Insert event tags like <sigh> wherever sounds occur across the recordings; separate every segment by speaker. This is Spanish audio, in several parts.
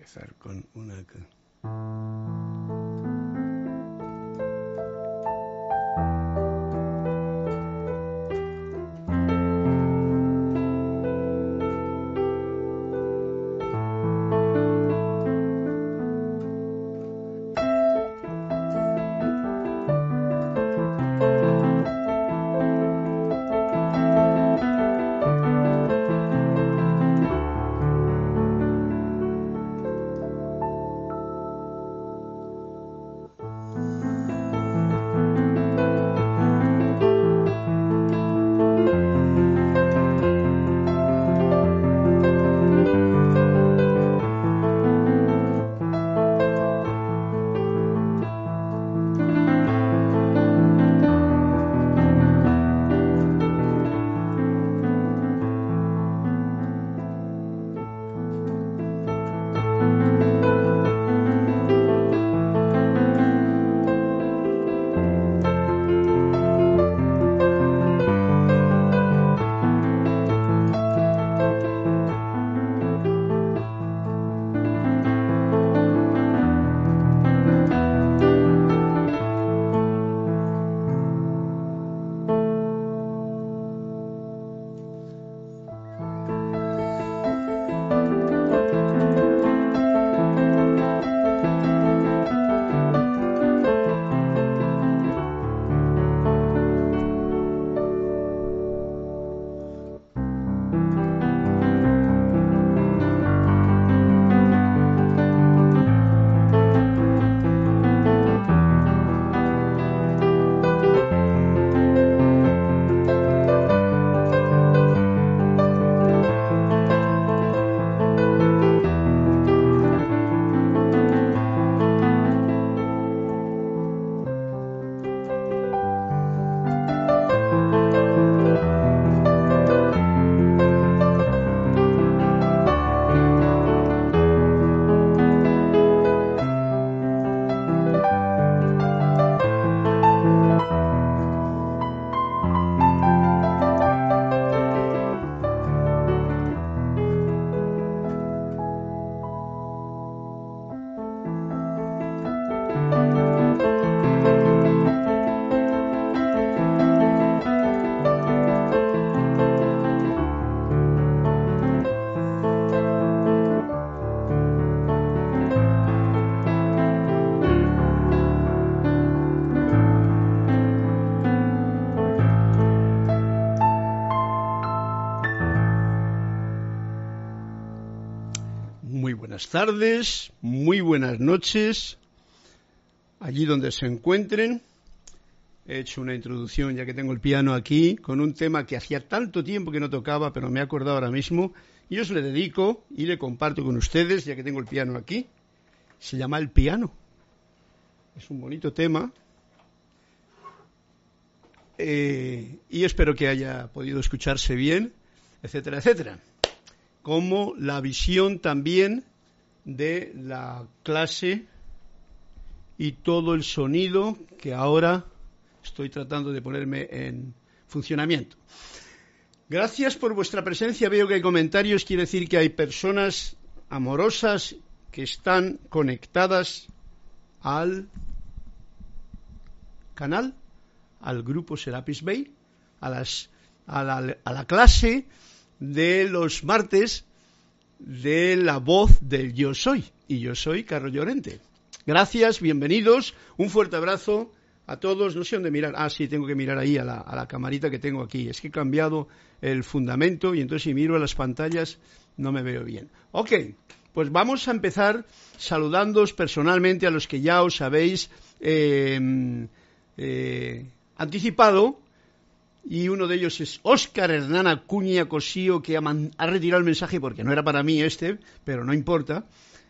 Speaker 1: empezar con una... tardes, muy buenas noches, allí donde se encuentren. He hecho una introducción, ya que tengo el piano aquí, con un tema que hacía tanto tiempo que no tocaba, pero me he acordado ahora mismo, y os le dedico y le comparto con ustedes, ya que tengo el piano aquí. Se llama El Piano. Es un bonito tema. Eh, y espero que haya podido escucharse bien, etcétera, etcétera. Como la visión también de la clase y todo el sonido que ahora estoy tratando de ponerme en funcionamiento. Gracias por vuestra presencia. Veo que hay comentarios. Quiere decir que hay personas amorosas que están conectadas al canal, al grupo Serapis Bay, a, las, a, la, a la clase de los martes de la voz del yo soy. Y yo soy Carlos Llorente. Gracias, bienvenidos, un fuerte abrazo a todos. No sé dónde mirar. Ah, sí, tengo que mirar ahí a la, a la camarita que tengo aquí. Es que he cambiado el fundamento y entonces si miro a las pantallas no me veo bien. Ok, pues vamos a empezar saludándoos personalmente a los que ya os habéis eh, eh, anticipado y uno de ellos es Óscar Hernán Acuña Cosío, que ha, retirado el mensaje porque no era para mí este, pero no importa.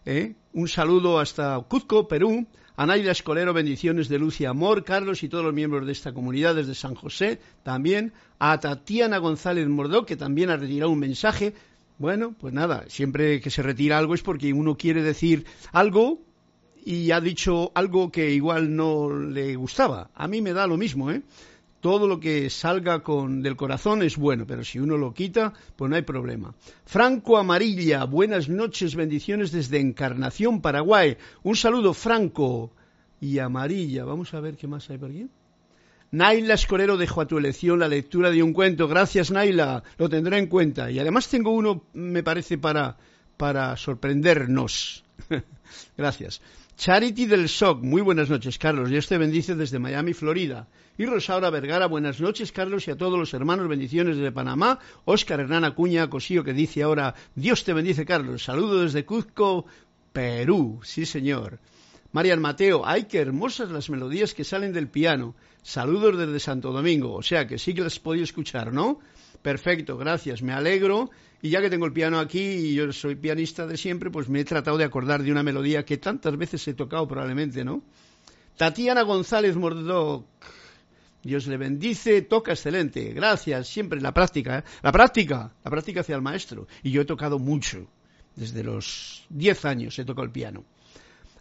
Speaker 1: ¿eh? Un saludo hasta Cuzco, Perú. A Naida Escolero, bendiciones de luz y amor. Carlos y todos los miembros de esta comunidad desde San José también. A Tatiana González Mordó, que también ha retirado un mensaje. Bueno, pues nada, siempre que se retira algo es porque uno quiere decir algo y ha dicho algo que igual no le gustaba. A mí me da lo mismo, ¿eh? Todo lo que salga con, del corazón es bueno, pero si uno lo quita, pues no hay problema. Franco Amarilla, buenas noches, bendiciones desde Encarnación, Paraguay. Un saludo, Franco y Amarilla. Vamos a ver qué más hay por aquí. Naila Escorero dejo a tu elección la lectura de un cuento. Gracias, Naila, lo tendré en cuenta. Y además tengo uno, me parece, para, para sorprendernos. <laughs> Gracias. Charity del SOC, muy buenas noches, Carlos. Dios te bendice desde Miami, Florida. Y Rosaura Vergara, buenas noches, Carlos, y a todos los hermanos, bendiciones desde Panamá. Óscar Hernán Acuña, Cosío, que dice ahora, Dios te bendice, Carlos. Saludo desde Cuzco, Perú. Sí, señor. Marian Mateo, ay, qué hermosas las melodías que salen del piano. Saludos desde Santo Domingo. O sea que sí que las podido escuchar, ¿no? Perfecto, gracias, me alegro. Y ya que tengo el piano aquí y yo soy pianista de siempre, pues me he tratado de acordar de una melodía que tantas veces he tocado probablemente, ¿no? Tatiana González Mordoc. Dios le bendice, toca excelente, gracias, siempre la práctica, ¿eh? la práctica, la práctica hacia el maestro. Y yo he tocado mucho, desde los 10 años he tocado el piano.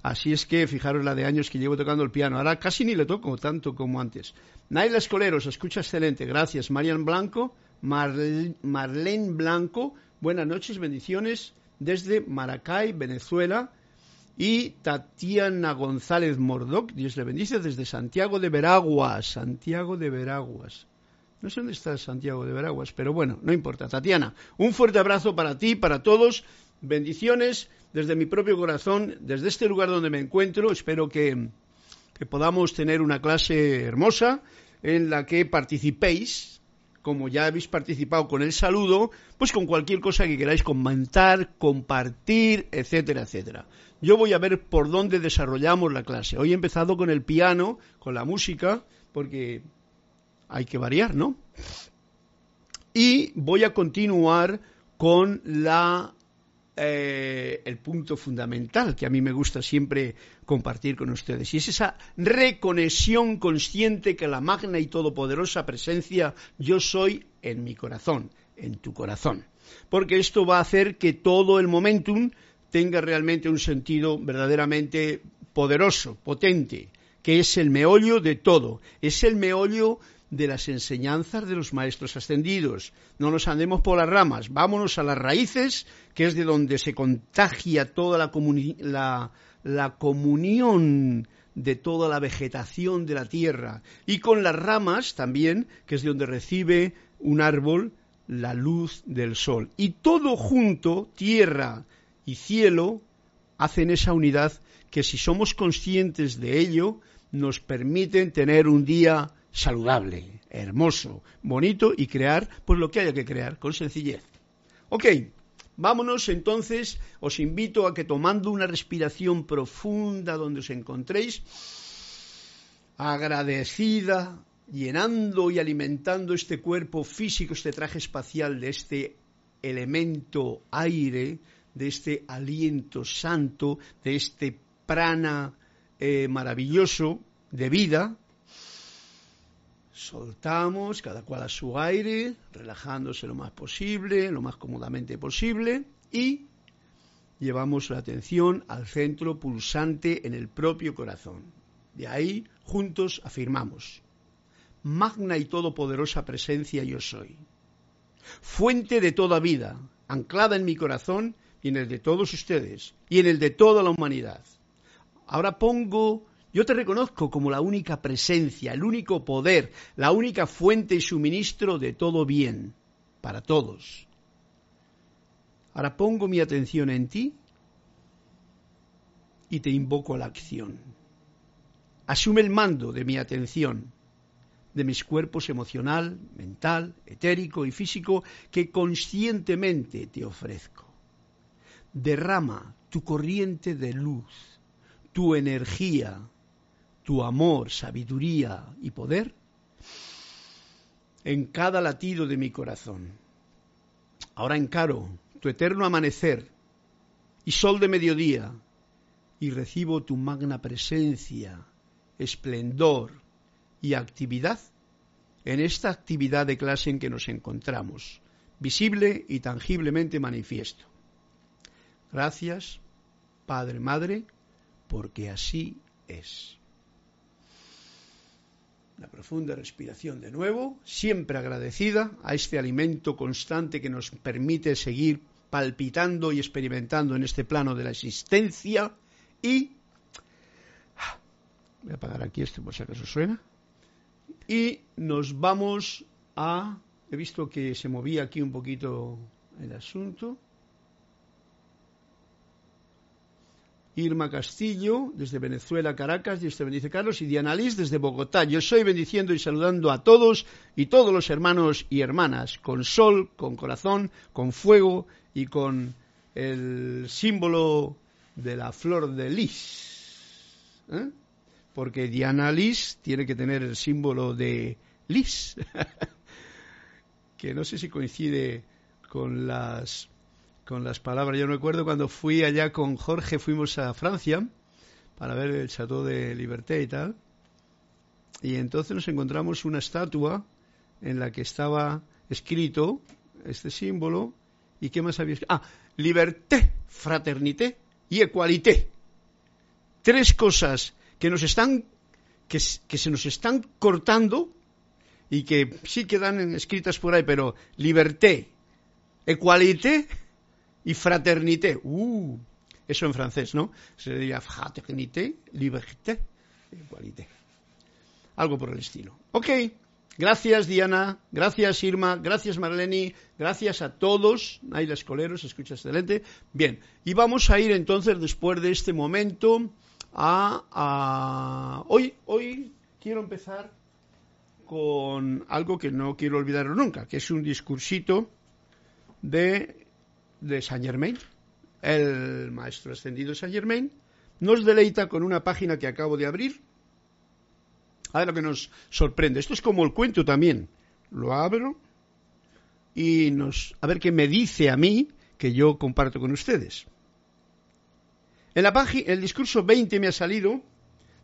Speaker 1: Así es que fijaros la de años que llevo tocando el piano. Ahora casi ni le toco tanto como antes. Naila Escoleros, escucha excelente, gracias. Marian Blanco, Marlene Blanco, buenas noches, bendiciones desde Maracay, Venezuela. Y Tatiana González Mordoc, Dios le bendice, desde Santiago de Veraguas. Santiago de Veraguas. No sé dónde está Santiago de Veraguas, pero bueno, no importa. Tatiana, un fuerte abrazo para ti, para todos. Bendiciones desde mi propio corazón, desde este lugar donde me encuentro. Espero que, que podamos tener una clase hermosa en la que participéis como ya habéis participado con el saludo, pues con cualquier cosa que queráis comentar, compartir, etcétera, etcétera. Yo voy a ver por dónde desarrollamos la clase. Hoy he empezado con el piano, con la música, porque hay que variar, ¿no? Y voy a continuar con la eh, el punto fundamental que a mí me gusta siempre compartir con ustedes. Y es esa reconexión consciente que la magna y todopoderosa presencia yo soy en mi corazón, en tu corazón. Porque esto va a hacer que todo el momentum tenga realmente un sentido verdaderamente poderoso, potente, que es el meollo de todo. Es el meollo de las enseñanzas de los maestros ascendidos. No nos andemos por las ramas, vámonos a las raíces, que es de donde se contagia toda la, la comunión de toda la vegetación de la tierra, y con las ramas también, que es de donde recibe un árbol la luz del sol. Y todo junto, tierra y cielo, hacen esa unidad que si somos conscientes de ello, nos permiten tener un día saludable, hermoso, bonito y crear pues lo que haya que crear con sencillez. Ok, vámonos entonces, os invito a que tomando una respiración profunda donde os encontréis, agradecida, llenando y alimentando este cuerpo físico, este traje espacial de este elemento aire, de este aliento santo, de este prana eh, maravilloso de vida, Soltamos cada cual a su aire, relajándose lo más posible, lo más cómodamente posible y llevamos la atención al centro pulsante en el propio corazón. De ahí, juntos, afirmamos, magna y todopoderosa presencia yo soy, fuente de toda vida, anclada en mi corazón y en el de todos ustedes y en el de toda la humanidad. Ahora pongo yo te reconozco como la única presencia, el único poder, la única fuente y suministro de todo bien, para todos. Ahora pongo mi atención en ti y te invoco a la acción. Asume el mando de mi atención, de mis cuerpos emocional, mental, etérico y físico que conscientemente te ofrezco. Derrama tu corriente de luz, tu energía, tu amor, sabiduría y poder en cada latido de mi corazón. Ahora encaro tu eterno amanecer y sol de mediodía y recibo tu magna presencia, esplendor y actividad en esta actividad de clase en que nos encontramos, visible y tangiblemente manifiesto. Gracias, Padre, Madre, porque así es. Una profunda respiración de nuevo, siempre agradecida a este alimento constante que nos permite seguir palpitando y experimentando en este plano de la existencia y voy a apagar aquí esto por si acaso suena y nos vamos a he visto que se movía aquí un poquito el asunto Irma Castillo, desde Venezuela, Caracas, Dios te bendice Carlos, y Diana Liz, desde Bogotá. Yo soy bendiciendo y saludando a todos y todos los hermanos y hermanas, con sol, con corazón, con fuego y con el símbolo de la flor de lis. ¿eh? Porque Diana Lis tiene que tener el símbolo de lis, <laughs> que no sé si coincide con las con las palabras. Yo recuerdo cuando fui allá con Jorge, fuimos a Francia para ver el Chateau de Liberté y tal. Y entonces nos encontramos una estatua en la que estaba escrito este símbolo. ¿Y qué más había escrito? Ah, liberté, fraternité y equalité. Tres cosas que nos están, que, que se nos están cortando y que sí quedan escritas por ahí, pero liberté, equalité y fraternité. Uh, eso en francés, ¿no? Se diría fraternité, liberté, igualité. Algo por el estilo. Ok, gracias Diana, gracias Irma, gracias Marlene, gracias a todos. Naila Escolero, se escucha excelente. Bien, y vamos a ir entonces después de este momento a, a... Hoy, hoy quiero empezar con algo que no quiero olvidarlo nunca, que es un discursito de de Saint Germain, el maestro ascendido Saint Germain, nos deleita con una página que acabo de abrir. A ver lo que nos sorprende. Esto es como el cuento también. Lo abro y nos a ver qué me dice a mí que yo comparto con ustedes. En la página, el discurso 20 me ha salido,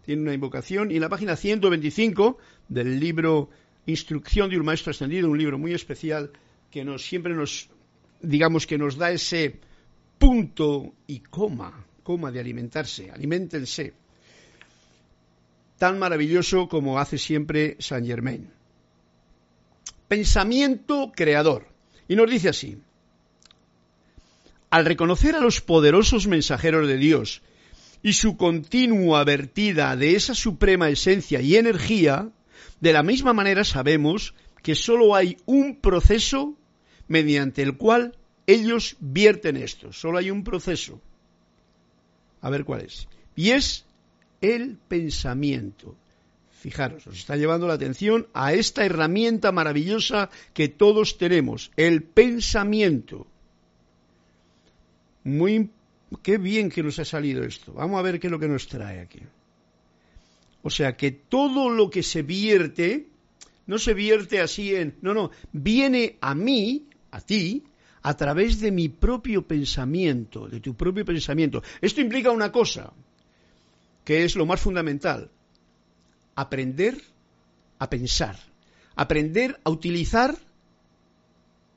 Speaker 1: tiene una invocación, y en la página 125 del libro Instrucción de un Maestro Ascendido, un libro muy especial que nos, siempre nos digamos que nos da ese punto y coma, coma de alimentarse, alimentense, tan maravilloso como hace siempre Saint Germain. Pensamiento creador. Y nos dice así, al reconocer a los poderosos mensajeros de Dios y su continua vertida de esa suprema esencia y energía, de la misma manera sabemos que sólo hay un proceso mediante el cual ellos vierten esto. Solo hay un proceso. A ver cuál es. Y es el pensamiento. Fijaros, os está llevando la atención a esta herramienta maravillosa que todos tenemos, el pensamiento. Muy qué bien que nos ha salido esto. Vamos a ver qué es lo que nos trae aquí. O sea que todo lo que se vierte no se vierte así en, no, no, viene a mí a ti a través de mi propio pensamiento, de tu propio pensamiento. Esto implica una cosa, que es lo más fundamental, aprender a pensar, aprender a utilizar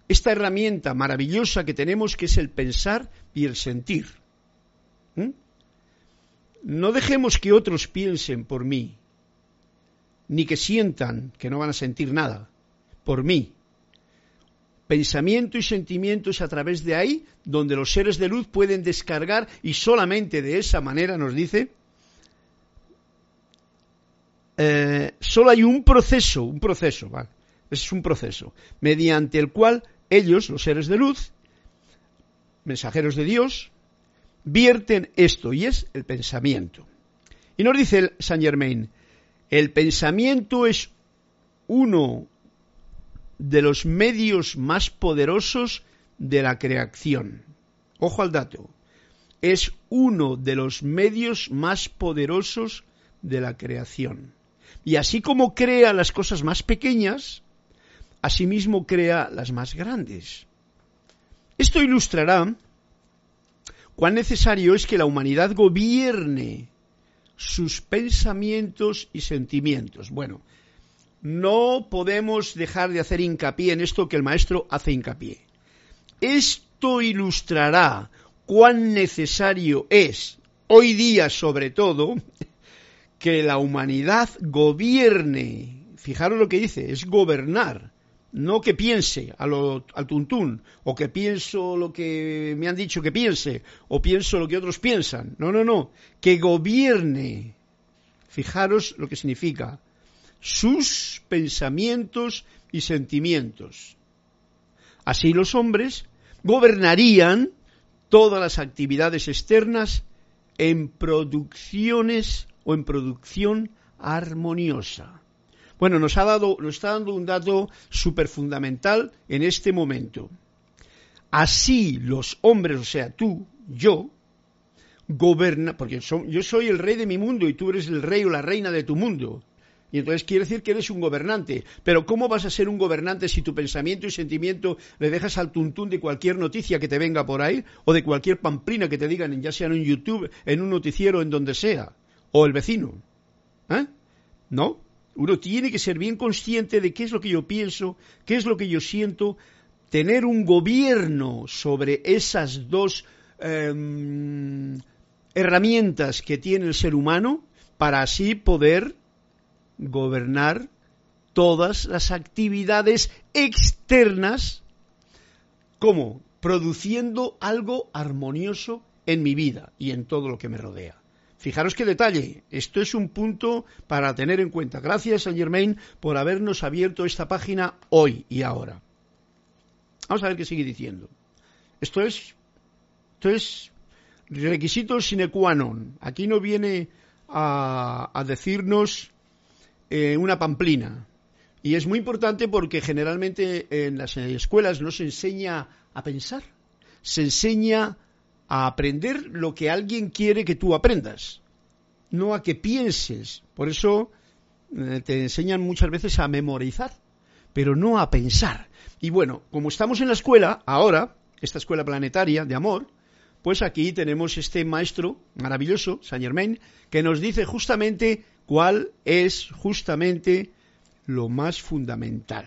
Speaker 1: esta herramienta maravillosa que tenemos que es el pensar y el sentir. ¿Mm? No dejemos que otros piensen por mí, ni que sientan que no van a sentir nada por mí pensamiento y sentimientos a través de ahí donde los seres de luz pueden descargar y solamente de esa manera nos dice, eh, solo hay un proceso, un proceso, ¿vale? es un proceso, mediante el cual ellos, los seres de luz, mensajeros de Dios, vierten esto y es el pensamiento. Y nos dice el Saint Germain, el pensamiento es uno de los medios más poderosos de la creación. Ojo al dato. Es uno de los medios más poderosos de la creación. Y así como crea las cosas más pequeñas, asimismo crea las más grandes. Esto ilustrará cuán necesario es que la humanidad gobierne sus pensamientos y sentimientos. Bueno, no podemos dejar de hacer hincapié en esto que el maestro hace hincapié. Esto ilustrará cuán necesario es, hoy día sobre todo, <laughs> que la humanidad gobierne fijaros lo que dice, es gobernar, no que piense a lo, al tuntún, o que pienso lo que me han dicho que piense, o pienso lo que otros piensan. No, no, no, que gobierne. Fijaros lo que significa sus pensamientos y sentimientos. Así los hombres gobernarían todas las actividades externas en producciones o en producción armoniosa. Bueno, nos, ha dado, nos está dando un dato súper fundamental en este momento. Así los hombres, o sea, tú, yo, goberna, porque yo soy el rey de mi mundo y tú eres el rey o la reina de tu mundo. Y entonces quiere decir que eres un gobernante. Pero ¿cómo vas a ser un gobernante si tu pensamiento y sentimiento le dejas al tuntún de cualquier noticia que te venga por ahí? O de cualquier pamplina que te digan, ya sea en YouTube, en un noticiero, en donde sea. O el vecino. ¿Eh? ¿No? Uno tiene que ser bien consciente de qué es lo que yo pienso, qué es lo que yo siento, tener un gobierno sobre esas dos em, herramientas que tiene el ser humano para así poder gobernar todas las actividades externas como produciendo algo armonioso en mi vida y en todo lo que me rodea. Fijaros qué detalle. Esto es un punto para tener en cuenta. Gracias, Saint Germain, por habernos abierto esta página hoy y ahora. Vamos a ver qué sigue diciendo. Esto es, esto es requisito sine qua non. Aquí no viene a, decirnos eh, una pamplina. Y es muy importante porque generalmente en las escuelas no se enseña a pensar, se enseña a aprender lo que alguien quiere que tú aprendas, no a que pienses. Por eso eh, te enseñan muchas veces a memorizar, pero no a pensar. Y bueno, como estamos en la escuela, ahora, esta escuela planetaria de amor, pues aquí tenemos este maestro maravilloso, Saint Germain, que nos dice justamente cuál es justamente lo más fundamental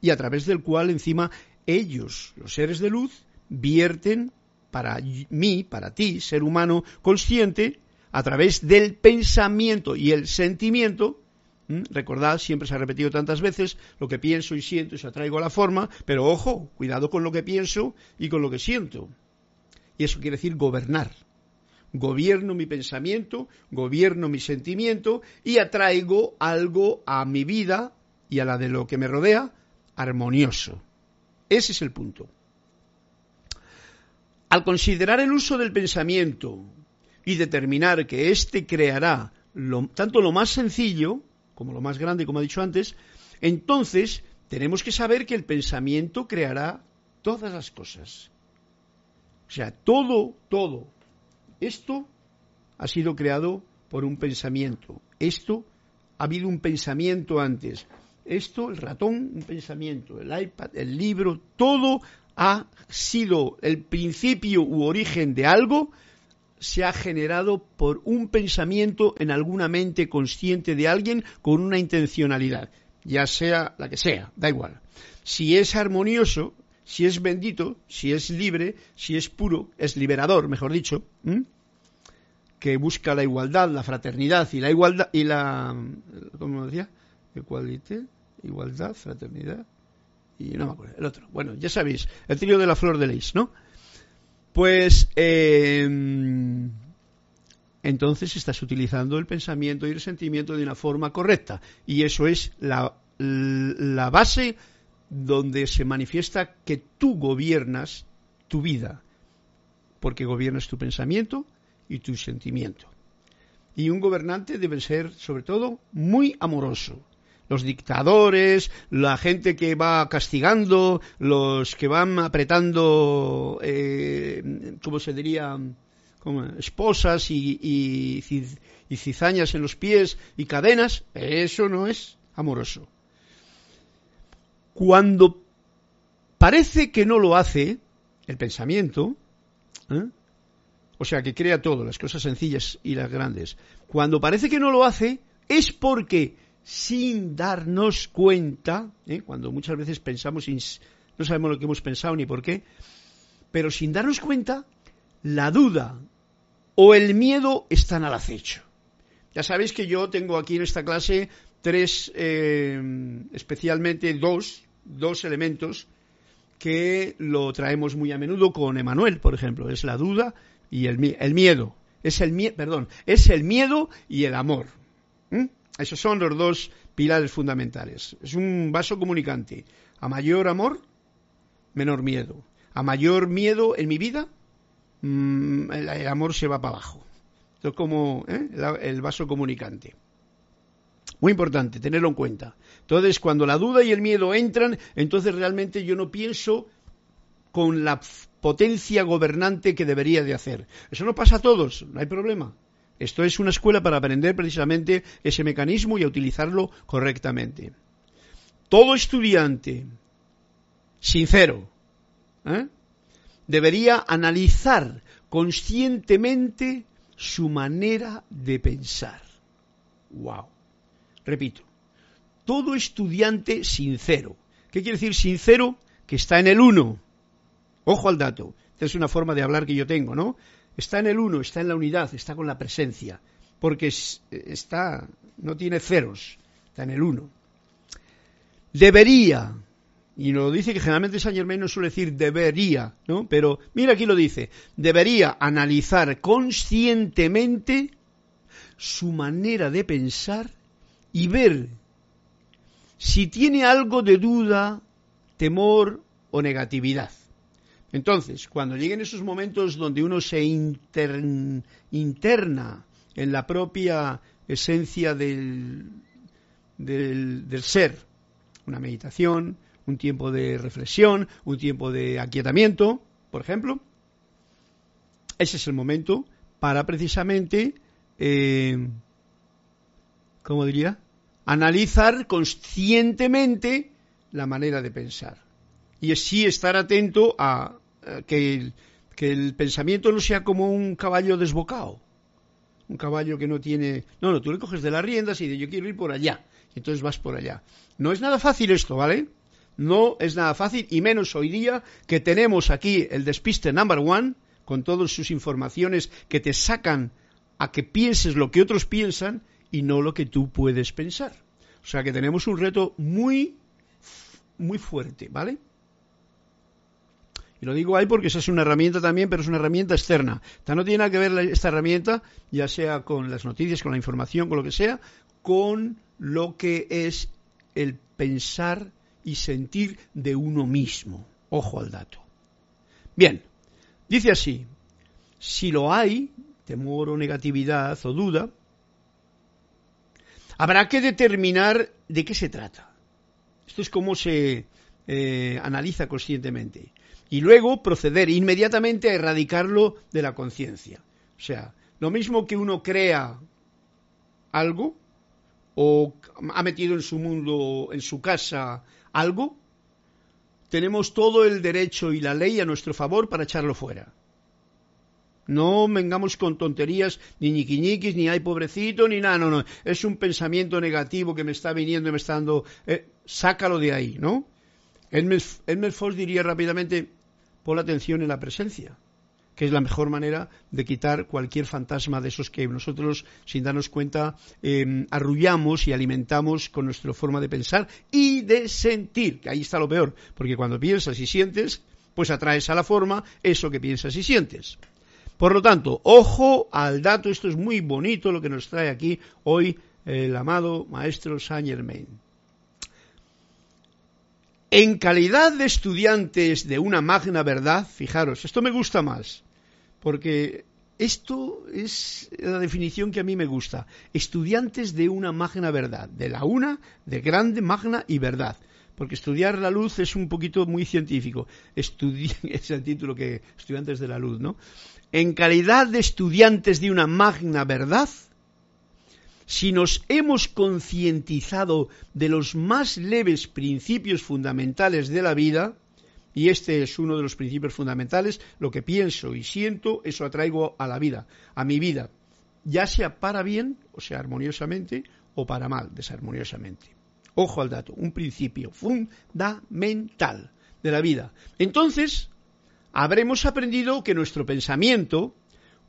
Speaker 1: y a través del cual encima ellos, los seres de luz, vierten para mí, para ti, ser humano consciente, a través del pensamiento y el sentimiento, recordad, siempre se ha repetido tantas veces, lo que pienso y siento y se atraigo a la forma, pero ojo, cuidado con lo que pienso y con lo que siento. Y eso quiere decir gobernar. Gobierno mi pensamiento, gobierno mi sentimiento y atraigo algo a mi vida y a la de lo que me rodea armonioso. Ese es el punto. Al considerar el uso del pensamiento y determinar que éste creará tanto lo más sencillo como lo más grande, como he dicho antes, entonces tenemos que saber que el pensamiento creará todas las cosas. O sea, todo, todo. Esto ha sido creado por un pensamiento. Esto ha habido un pensamiento antes. Esto, el ratón, un pensamiento. El iPad, el libro, todo ha sido el principio u origen de algo, se ha generado por un pensamiento en alguna mente consciente de alguien con una intencionalidad, ya sea la que sea, da igual. Si es armonioso, si es bendito, si es libre, si es puro, es liberador, mejor dicho, que busca la igualdad, la fraternidad y la igualdad y la ¿cómo decía? igualdad, fraternidad y no me acuerdo, el otro. Bueno, ya sabéis, el trío de la flor de lis, ¿no? Pues em, entonces estás utilizando el pensamiento y el sentimiento de una forma correcta. Y eso es la, la base donde se manifiesta que tú gobiernas tu vida, porque gobiernas tu pensamiento y tu sentimiento. Y un gobernante debe ser, sobre todo, muy amoroso, los dictadores, la gente que va castigando, los que van apretando, eh, ¿cómo se diría? Esposas y, y, cizañas en los pies y cadenas, eso no es amoroso. Cuando parece que no lo hace, el pensamiento, ¿eh? o sea, que crea todo, las cosas sencillas y las grandes, cuando parece que no lo hace, es porque sin darnos cuenta, ¿eh? cuando muchas veces pensamos, no sabemos lo que hemos pensado ni por qué, pero sin darnos cuenta, la duda o el miedo están al acecho. Ya sabéis que yo tengo aquí en esta clase tres, eh, especialmente dos, dos elementos que lo traemos muy a menudo con Emanuel, por ejemplo, es la duda y el, el miedo. Es el perdón, es el miedo y el amor. Esos son los dos pilares fundamentales. Es un vaso comunicante. A mayor amor, menor miedo. A mayor miedo en mi vida, mm, el, amor se va para abajo. Esto es como ¿eh? el vaso comunicante. Muy importante, tenerlo en cuenta. Entonces, cuando la duda y el miedo entran, entonces realmente yo no pienso con la potencia gobernante que debería de hacer. Eso no pasa a todos, no hay problema. Esto es una escuela para aprender precisamente ese mecanismo y a utilizarlo correctamente. Todo estudiante sincero ¿eh? debería analizar conscientemente su manera de pensar. ¡Wow! Repito, todo estudiante sincero. ¿Qué quiere decir sincero? Que está en el uno. Ojo al dato. Esta es una forma de hablar que yo tengo, ¿no? Está en el uno, está en la unidad, está con la presencia. Porque está, no tiene ceros, está en el uno. Debería, y lo dice que generalmente Saint Germain no suele decir debería, ¿no? Pero mira aquí lo dice, debería analizar conscientemente su manera de pensar y ver si tiene algo de duda, temor o negatividad. Entonces, cuando lleguen esos momentos donde uno se interna en la propia esencia del, del, ser, una meditación, un tiempo de reflexión, un tiempo de aquietamiento, por ejemplo, ese es el momento para precisamente eh, ¿cómo diría? Analizar conscientemente la manera de pensar. Y sí estar atento a, que, el, que el pensamiento no sea como un caballo desbocado. Un caballo que no tiene... No, no, tú le coges de las riendas y de yo quiero ir por allá. Y entonces vas por allá. No es nada fácil esto, ¿vale? No es nada fácil, y menos hoy día que tenemos aquí el despiste number one, con todas sus informaciones que te sacan a que pienses lo que otros piensan y no lo que tú puedes pensar. O sea que tenemos un reto muy, muy fuerte, ¿vale? Y lo digo ahí porque esa es una herramienta también, pero es una herramienta externa. no tiene nada que ver esta herramienta, ya sea con las noticias, con la información, con lo que sea, con lo que es el pensar y sentir de uno mismo. Ojo al dato. Bien, dice así, si lo hay, temor o negatividad o duda, Habrá que determinar de qué se trata. Esto es cómo se eh, analiza conscientemente. Y luego proceder inmediatamente a erradicarlo de la conciencia. O sea, lo mismo que uno crea algo o ha metido en su mundo, en su casa, algo, tenemos todo el derecho y la ley a nuestro favor para echarlo fuera. No vengamos con tonterías, ni ñiquiñiquis, ni hay pobrecito, ni nada, no, no. Es un pensamiento negativo que me está viniendo y me está dando. Eh, sácalo de ahí, ¿no? Edmund Foss diría rápidamente: pon la atención en la presencia, que es la mejor manera de quitar cualquier fantasma de esos que nosotros, sin darnos cuenta, em, arrullamos y alimentamos con nuestra forma de pensar y de sentir, que ahí está lo peor, porque cuando piensas y sientes, pues atraes a la forma eso que piensas y sientes. Por lo tanto, ojo al dato, esto es muy bonito lo que nos trae aquí hoy el amado maestro Saint Germain. En calidad de estudiantes de una magna verdad, fijaros, esto me gusta más, porque esto es la definición que a mí me gusta. Estudiantes de una magna verdad, de la una, de grande, magna y verdad. Porque estudiar la luz es un poquito muy científico. Estudi <laughs> es el título que estudiantes de la luz, ¿no? En calidad de estudiantes de una magna verdad, si nos hemos concientizado de los más leves principios fundamentales de la vida, y este es uno de los principios fundamentales, lo que pienso y siento, eso atraigo a la vida, a mi vida, ya sea para bien, o sea, armoniosamente, o para mal, desarmoniosamente. Ojo al dato, un principio fundamental de la vida. Entonces, habremos aprendido que nuestro pensamiento,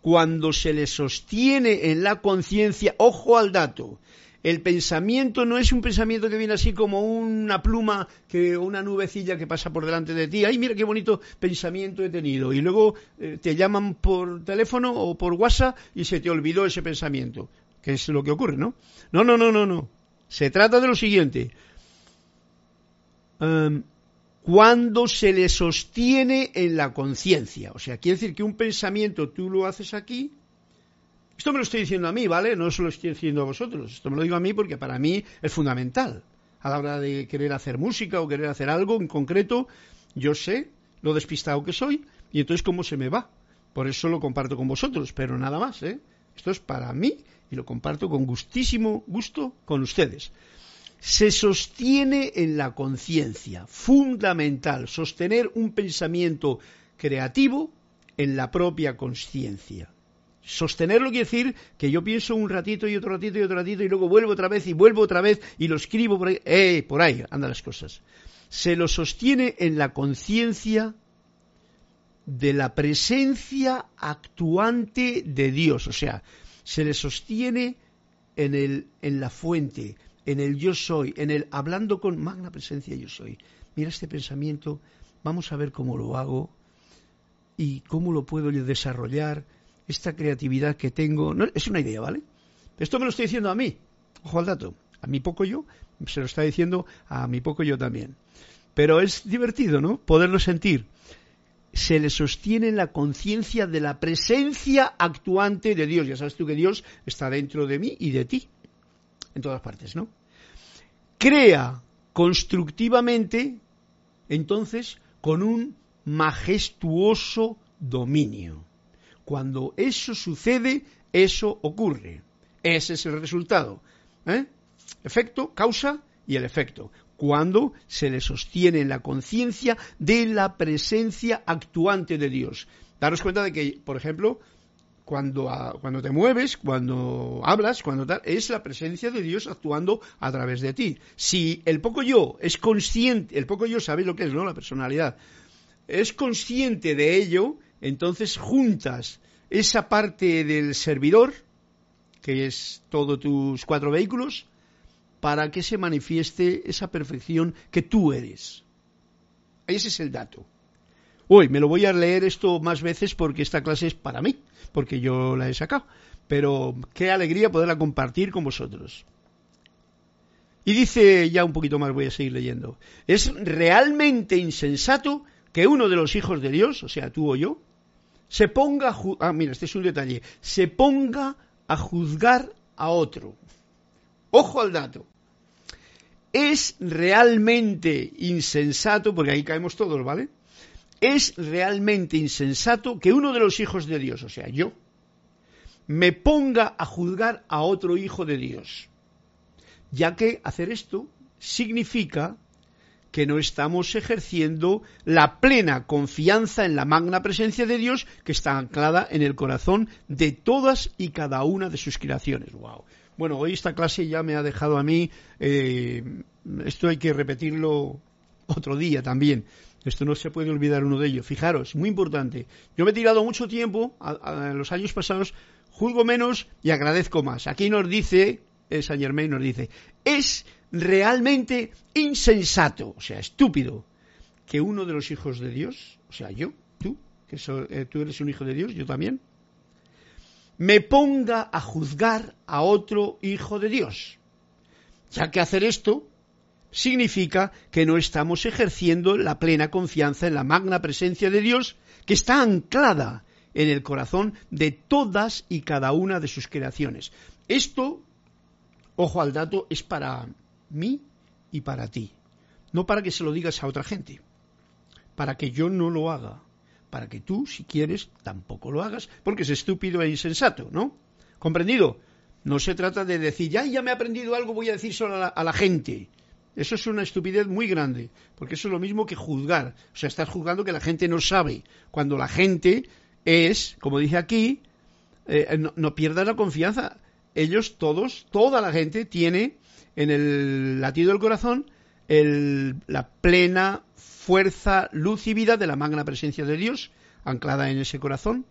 Speaker 1: cuando se le sostiene en la conciencia, ojo al dato, El pensamiento no es un pensamiento que viene así como una pluma, que una nubecilla que pasa por delante de ti. Ay, mira qué bonito pensamiento he tenido. Y luego eh, te llaman por teléfono o por WhatsApp y se te olvidó ese pensamiento. Que es lo que ocurre, ¿no? No, no, no, no, no. Se trata de lo siguiente. Em, cuando se le sostiene en la conciencia. O sea, quiere decir que un pensamiento tú lo haces aquí. Esto me lo estoy diciendo a mí, ¿vale? No se lo estoy diciendo a vosotros. Esto me lo digo a mí porque para mí es fundamental. A la hora de querer hacer música o querer hacer algo en concreto, yo sé lo despistado que soy y entonces cómo se me va. Por eso lo comparto con vosotros, pero nada más, ¿eh? Esto es para mí y lo comparto con gustísimo gusto con ustedes se sostiene en la conciencia, fundamental, sostener un pensamiento creativo en la propia conciencia. Sostenerlo quiere decir que yo pienso un ratito y otro ratito y otro ratito y luego vuelvo otra vez y vuelvo otra vez y lo escribo por ahí. ¡Eh! Por ahí andan las cosas. Se lo sostiene en la conciencia de la presencia actuante de Dios. O sea, se le sostiene en, el, en la fuente, en el yo soy, en el hablando con magna presencia yo soy. Mira este pensamiento, vamos a ver cómo lo hago y cómo lo puedo desarrollar, esta creatividad que tengo. No, es una idea, ¿vale? Esto me lo estoy diciendo a mí, ojo al dato, a mi poco yo, se lo está diciendo a mi poco yo también. Pero es divertido, ¿no? Poderlo sentir. Se le sostiene la conciencia de la presencia actuante de Dios. Ya sabes tú que Dios está dentro de mí y de ti en todas partes, ¿no? Crea constructivamente, entonces, con un majestuoso dominio. Cuando eso sucede, eso ocurre. Ese es el resultado. ¿eh? Efecto, causa y el efecto. Cuando se le sostiene en la conciencia de la presencia actuante de Dios. Daros cuenta de que, por ejemplo, cuando, cuando te mueves, cuando hablas, cuando tal, es la presencia de Dios actuando a través de ti. Si el poco yo es consciente, el poco yo sabéis lo que es, ¿no? La personalidad. Es consciente de ello, entonces juntas esa parte del servidor, que es todos tus cuatro vehículos, para que se manifieste esa perfección que tú eres. Ese es el dato. Uy, me lo voy a leer esto más veces porque esta clase es para mí, porque yo la he sacado. Pero qué alegría poderla compartir con vosotros. Y dice ya un poquito más, voy a seguir leyendo. Es realmente insensato que uno de los hijos de Dios, o sea, tú o yo, se ponga a ah, mira, este es un detalle, se ponga a juzgar a otro. Ojo al dato. Es realmente insensato, porque ahí caemos todos, ¿vale? Es realmente insensato que uno de los hijos de Dios, o sea, yo, me ponga a juzgar a otro hijo de Dios, ya que hacer esto significa que no estamos ejerciendo la plena confianza en la magna presencia de Dios que está anclada en el corazón de todas y cada una de sus creaciones. Wow. Bueno, hoy esta clase ya me ha dejado a mí, eh, esto hay que repetirlo otro día también, esto no se puede olvidar uno de ellos. Fijaros, muy importante. Yo me he tirado mucho tiempo, en los años pasados, juzgo menos y agradezco más. Aquí nos dice, eh, Saint Germain nos dice, es realmente insensato, o sea, estúpido, que uno de los hijos de Dios, o sea, yo, tú, que eh, tú eres un hijo de Dios, yo también, me ponga a juzgar a otro hijo de Dios. Ya que hacer esto significa que no estamos ejerciendo la plena confianza en la magna presencia de Dios que está anclada en el corazón de todas y cada una de sus creaciones. Esto, ojo al dato, es para mí y para ti. No para que se lo digas a otra gente, para que yo no lo haga, para que tú, si quieres, tampoco lo hagas, porque es estúpido e insensato, ¿no? ¿Comprendido? No se trata de decir, ya, ya me he aprendido algo, voy a decir solo a la, a la gente. Eso es una estupidez muy grande, porque eso es lo mismo que juzgar. O sea, estás juzgando que la gente no sabe, cuando la gente es, como dije aquí, eh, no, pierda la confianza. Ellos todos, toda la gente tiene en el latido del corazón la plena fuerza, luz y vida de la magna presencia de Dios anclada en ese corazón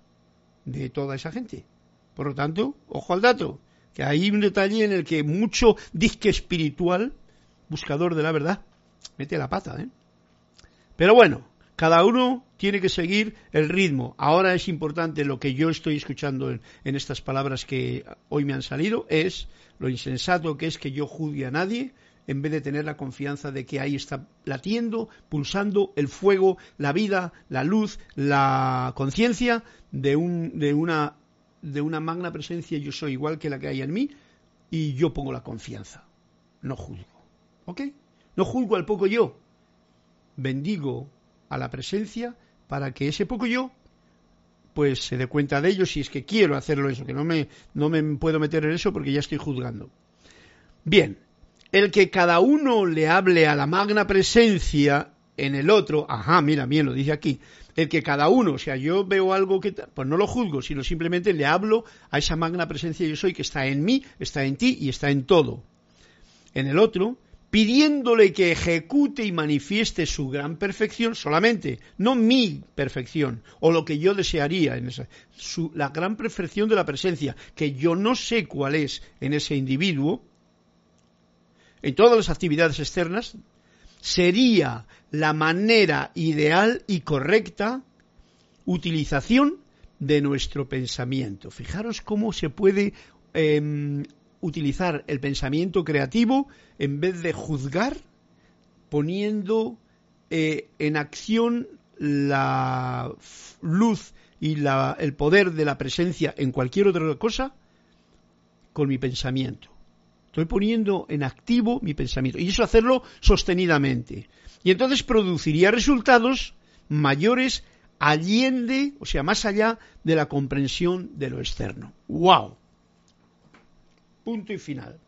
Speaker 1: de toda esa gente. Por lo tanto, ojo al dato, Que hay un detalle en el que mucho disque espiritual, buscador de la verdad, mete la pata, ¿eh? Pero bueno, cada uno tiene que seguir el ritmo. Ahora es importante lo que yo estoy escuchando en, estas palabras que hoy me han salido, es lo insensato que es que yo juzgue a nadie en vez de tener la confianza de que ahí está latiendo, pulsando el fuego, la vida, la luz, la conciencia de, un, de, una, de una magna presencia. Yo soy igual que la que hay en mí y yo pongo la confianza. No juzgo. ¿Ok? No juzgo al poco yo. Bendigo a la presencia para que ese poco yo pues se dé cuenta de ello si es que quiero hacerlo eso, que no me, no me puedo meter en eso porque ya estoy juzgando. Bien, el que cada uno le hable a la magna presencia en el otro, ajá, mira, bien, lo dice aquí, el que cada uno, o sea, yo veo algo que, pues no lo juzgo, sino simplemente le hablo a esa magna presencia yo soy que está en mí, está en ti y está en todo. En el otro, pidiéndole que ejecute y manifieste su gran perfección solamente, no mi perfección o lo que yo desearía en esa, la gran perfección de la presencia, que yo no sé cuál es en ese individuo, en todas las actividades externas, sería la manera ideal y correcta utilización de nuestro pensamiento. Fijaros cómo se puede eh, utilizar el pensamiento creativo en vez de juzgar, poniendo eh, en acción la luz y la, el poder de la presencia en cualquier otra cosa con mi pensamiento. Estoy poniendo en activo mi pensamiento. Y eso hacerlo sostenidamente. Y entonces produciría resultados mayores allende, o sea, más allá de la comprensión de lo externo. ¡Wow! Punto y final.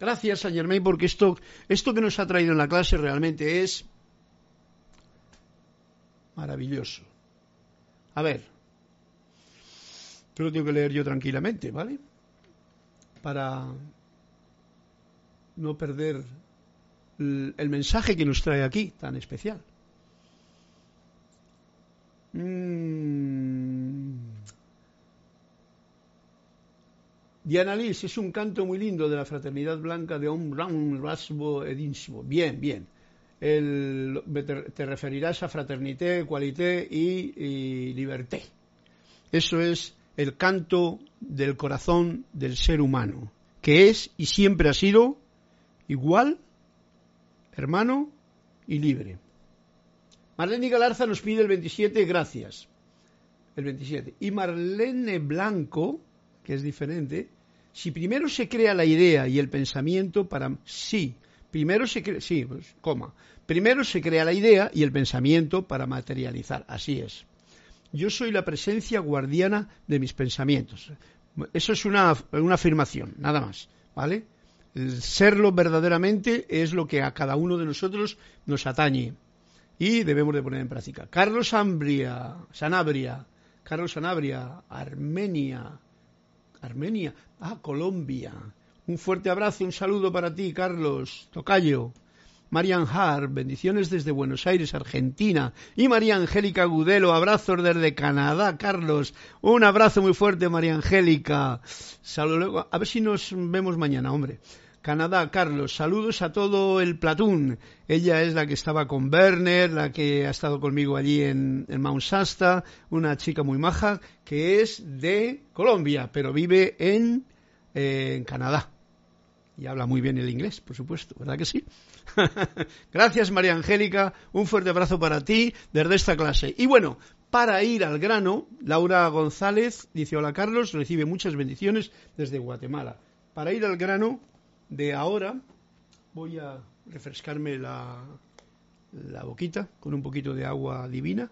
Speaker 1: Gracias, Saint Germain, porque esto, esto que nos ha traído en la clase realmente es maravilloso. A ver, yo lo tengo que leer yo tranquilamente, ¿vale? Para no perder el, el mensaje que nos trae aquí, tan especial. Mm. Diana Liz, es un canto muy lindo de la fraternidad blanca de un Brown Rasbo Edinsimo. Bien, bien. Te, referirás a fraternité, qualité y, y liberté. Eso es el canto del corazón del ser humano, que es y siempre ha sido igual, hermano y libre. Marlene Galarza nos pide el 27, gracias. El 27. Y Marlene Blanco, que es diferente, si primero se crea la idea y el pensamiento para sí, primero se crea, sí, pues, coma, primero se crea la idea y el pensamiento para materializar, así es. Yo soy la presencia guardiana de mis pensamientos. Eso es una, una afirmación, nada más, ¿vale? El serlo verdaderamente es lo que a cada uno de nosotros nos atañe y debemos de poner en práctica. Carlos Ambria, Sanabria, Carlos Sanabria, Armenia, Armenia, ah, Colombia. Un fuerte abrazo, un saludo para ti, Carlos, Tocayo. María Har, bendiciones desde Buenos Aires, Argentina. Y María Angélica Gudelo, abrazos desde Canadá, Carlos. Un abrazo muy fuerte, María Angélica. Saludos, a ver si nos vemos mañana, hombre. Canadá, Carlos, saludos a todo el platún. Ella es la que estaba con Werner, la que ha estado conmigo allí en, en Mount Shasta, una chica muy maja que es de Colombia, pero vive en, eh, en Canadá. Y habla muy bien el inglés, por supuesto, ¿verdad que sí? <laughs> Gracias, María Angélica. Un fuerte abrazo para ti desde esta clase. Y bueno, para ir al grano, Laura González dice: Hola, Carlos, recibe muchas bendiciones desde Guatemala. Para ir al grano, de ahora voy a refrescarme la, la boquita con un poquito de agua divina.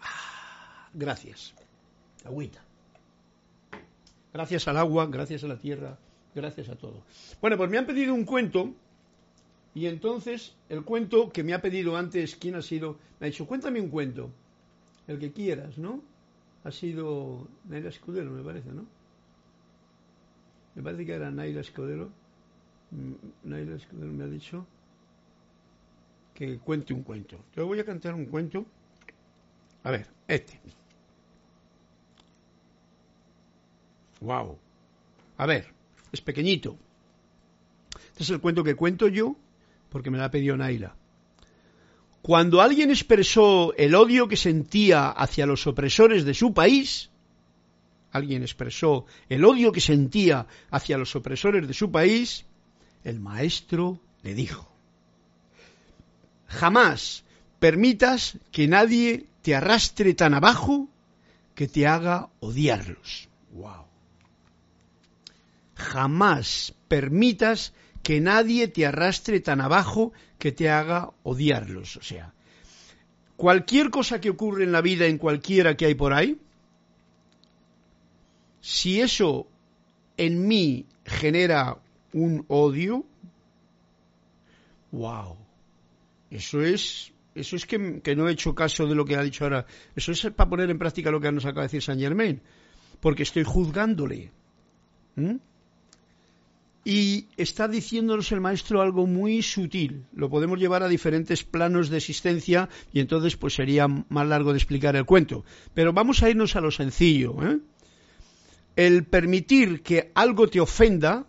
Speaker 1: Ah, gracias. Agüita. Gracias al agua, gracias a la tierra, gracias a todo. Bueno, pues me han pedido un cuento y entonces el cuento que me ha pedido antes, ¿quién ha sido? Me ha dicho, cuéntame un cuento, el que quieras, ¿no? Ha sido Naila Escudero, me parece, ¿no? Me parece que era Naila Escudero, mm, Naila Escudero me ha dicho que cuente un cuento. Yo voy a cantar un cuento. A ver, este. Wow. A ver, es pequeñito. Este es el cuento que cuento yo porque me lo ha pedido Naila. Cuando alguien expresó el odio que sentía hacia los opresores de su país, alguien expresó el odio que sentía hacia los opresores de su país, el maestro le dijo, jamás permitas que nadie te arrastre tan abajo que te haga odiarlos. Wow. Jamás permitas que nadie te arrastre tan abajo que te haga odiarlos. O sea, cualquier cosa que ocurre en la vida, en cualquiera que hay por ahí, si eso en mí genera un odio, wow, eso es, eso es que, no he hecho caso de lo que ha dicho ahora, eso es para poner en práctica lo que nos acaba de decir Saint Germain, porque estoy juzgándole. Y está diciéndonos el maestro algo muy sutil. Lo podemos llevar a diferentes planos de existencia y entonces pues sería más largo de explicar el cuento. Pero vamos a irnos a lo sencillo. ¿eh? El permitir que algo te ofenda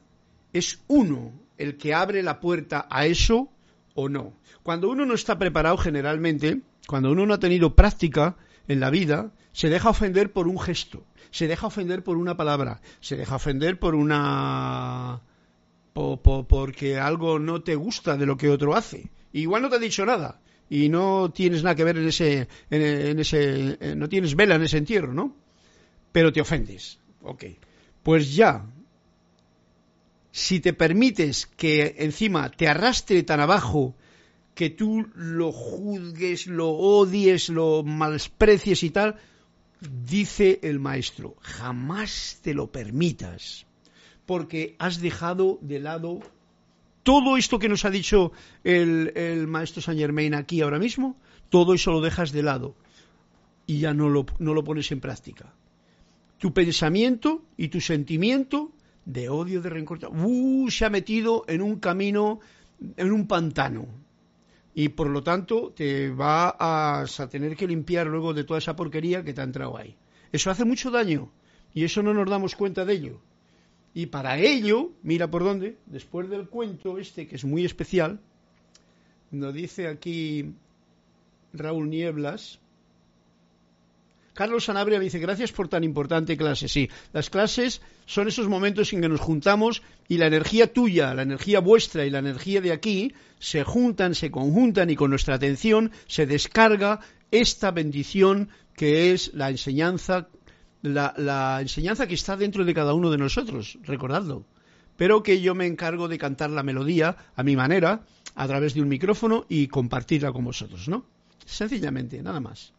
Speaker 1: es uno el que abre la puerta a eso o no. Cuando uno no está preparado generalmente, cuando uno no ha tenido práctica en la vida, se deja ofender por un gesto, se deja ofender por una palabra, se deja ofender por una porque algo no te gusta de lo que otro hace. Igual no te ha dicho nada y no tienes nada que ver en ese, en, ese, eh, no tienes vela en ese entierro, ¿no? Pero te ofendes. Ok. Pues ya, si te permites que encima te arrastre tan abajo que tú lo juzgues, lo odies, lo malsprecies y tal, dice el maestro, jamás te lo permitas porque has dejado de lado todo esto que nos ha dicho el, maestro Saint Germain aquí ahora mismo, todo eso lo dejas de lado y ya no lo, no lo pones en práctica. Tu pensamiento y tu sentimiento de odio, de rencor, uh, se ha metido en un camino, en un pantano. Y por lo tanto te vas a, tener que limpiar luego de toda esa porquería que te ha entrado ahí. Eso hace mucho daño y eso no nos damos cuenta de ello. Y para ello, mira por dónde, después del cuento este, que es muy especial, nos dice aquí Raúl Nieblas, Carlos Sanabria dice, gracias por tan importante clase. Sí, las clases son esos momentos en que nos juntamos y la energía tuya, la energía vuestra y la energía de aquí se juntan, se conjuntan y con nuestra atención se descarga esta bendición que es la enseñanza la, enseñanza que está dentro de cada uno de nosotros, recordadlo. Pero que yo me encargo de cantar la melodía a mi manera, a través de un micrófono y compartirla con vosotros, ¿no? Sencillamente, nada más.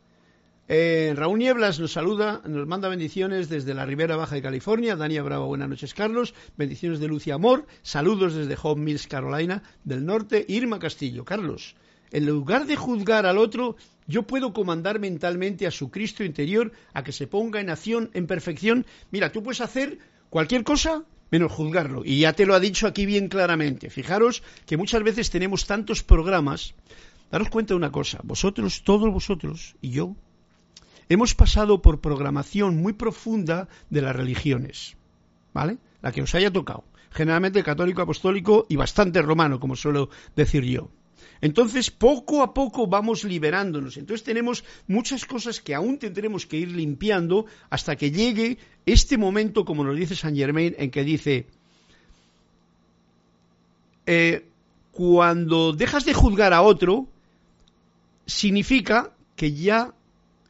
Speaker 1: Eh, Raúl Nieblas nos saluda, nos manda bendiciones desde la Ribera Baja de California. Dania Bravo, buenas noches, Carlos. Bendiciones de Lucia Amor. Saludos desde Home Mills, Carolina del Norte. Irma Castillo. Carlos, en lugar de juzgar al otro, yo puedo comandar mentalmente a su Cristo interior a que se ponga en acción, en perfección. Mira, tú puedes hacer cualquier cosa menos juzgarlo. Y ya te lo ha dicho aquí bien claramente. Fijaros que muchas veces tenemos tantos programas. Daros cuenta de una cosa, vosotros, todos vosotros y yo, hemos pasado por programación muy profunda de las religiones. ¿Vale? La que os haya tocado. Generalmente católico, apostólico y bastante romano, como suelo decir yo. Entonces, poco a poco vamos liberándonos. Entonces tenemos muchas cosas que aún tendremos que ir limpiando hasta que llegue este momento, como nos dice Saint Germain, en que dice, eh, cuando dejas de juzgar a otro, significa que ya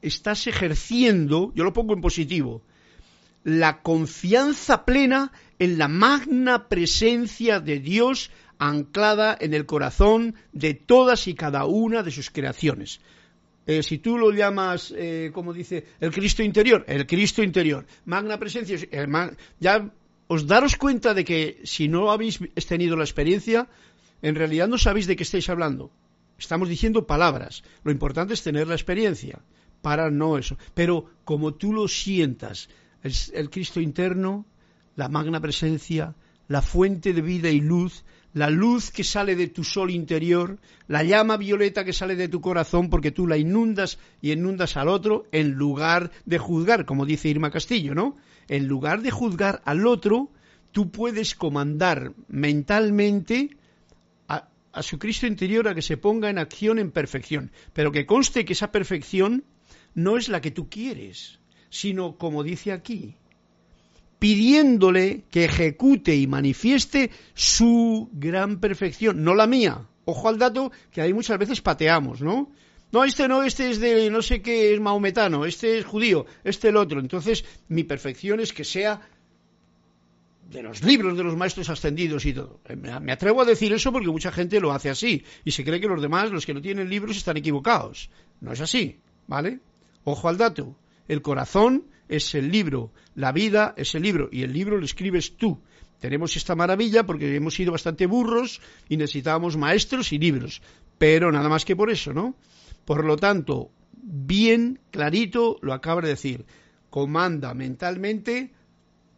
Speaker 1: estás ejerciendo, yo lo pongo en positivo, la confianza plena en la magna presencia de Dios anclada en el corazón de todas y cada una de sus creaciones. Eh, si tú lo llamas, eh, como dice, el Cristo interior, el Cristo interior, magna presencia, ya os daros cuenta de que si no habéis tenido la experiencia, en realidad no sabéis de qué estáis hablando. Estamos diciendo palabras. Lo importante es tener la experiencia para no eso. Pero como tú lo sientas, el Cristo interno, la magna presencia, la fuente de vida y luz, la luz que sale de tu sol interior, la llama violeta que sale de tu corazón porque tú la inundas y inundas al otro en lugar de juzgar, como dice Irma Castillo, ¿no? En lugar de juzgar al otro, tú puedes comandar mentalmente a su Cristo interior a que se ponga en acción en perfección, pero que conste que esa perfección no es la que tú quieres, sino como dice aquí, pidiéndole que ejecute y manifieste su gran perfección, no la mía. Ojo al dato que ahí muchas veces pateamos, ¿no? No, este no, este es de no sé qué, es maometano, este es judío, este el otro. Entonces, mi perfección es que sea de los libros de los maestros ascendidos y todo. Me atrevo a decir eso porque mucha gente lo hace así y se cree que los demás, los que no tienen libros, están equivocados. No es así, ¿vale? Ojo al dato. El corazón es el libro, la vida es el libro y el libro lo escribes tú. Tenemos esta maravilla porque hemos sido bastante burros y necesitábamos maestros y libros, pero nada más que por eso, ¿no? Por lo tanto, bien clarito lo acaba de decir. Comanda mentalmente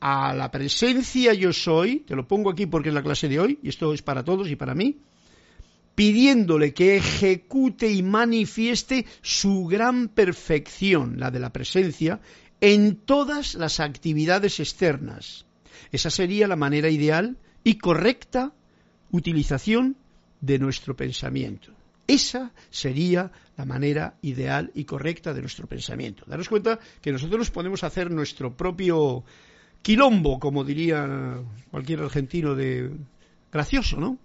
Speaker 1: a la presencia yo soy, te lo pongo aquí porque es la clase de hoy, y esto es para todos y para mí, pidiéndole que ejecute y manifieste su gran perfección, la de la presencia, en todas las actividades externas. Esa sería la manera ideal y correcta utilización de nuestro pensamiento. Esa sería la manera ideal y correcta de nuestro pensamiento. Daros cuenta que nosotros podemos hacer nuestro propio quilombo, como diría cualquier argentino de gracioso, ¿no?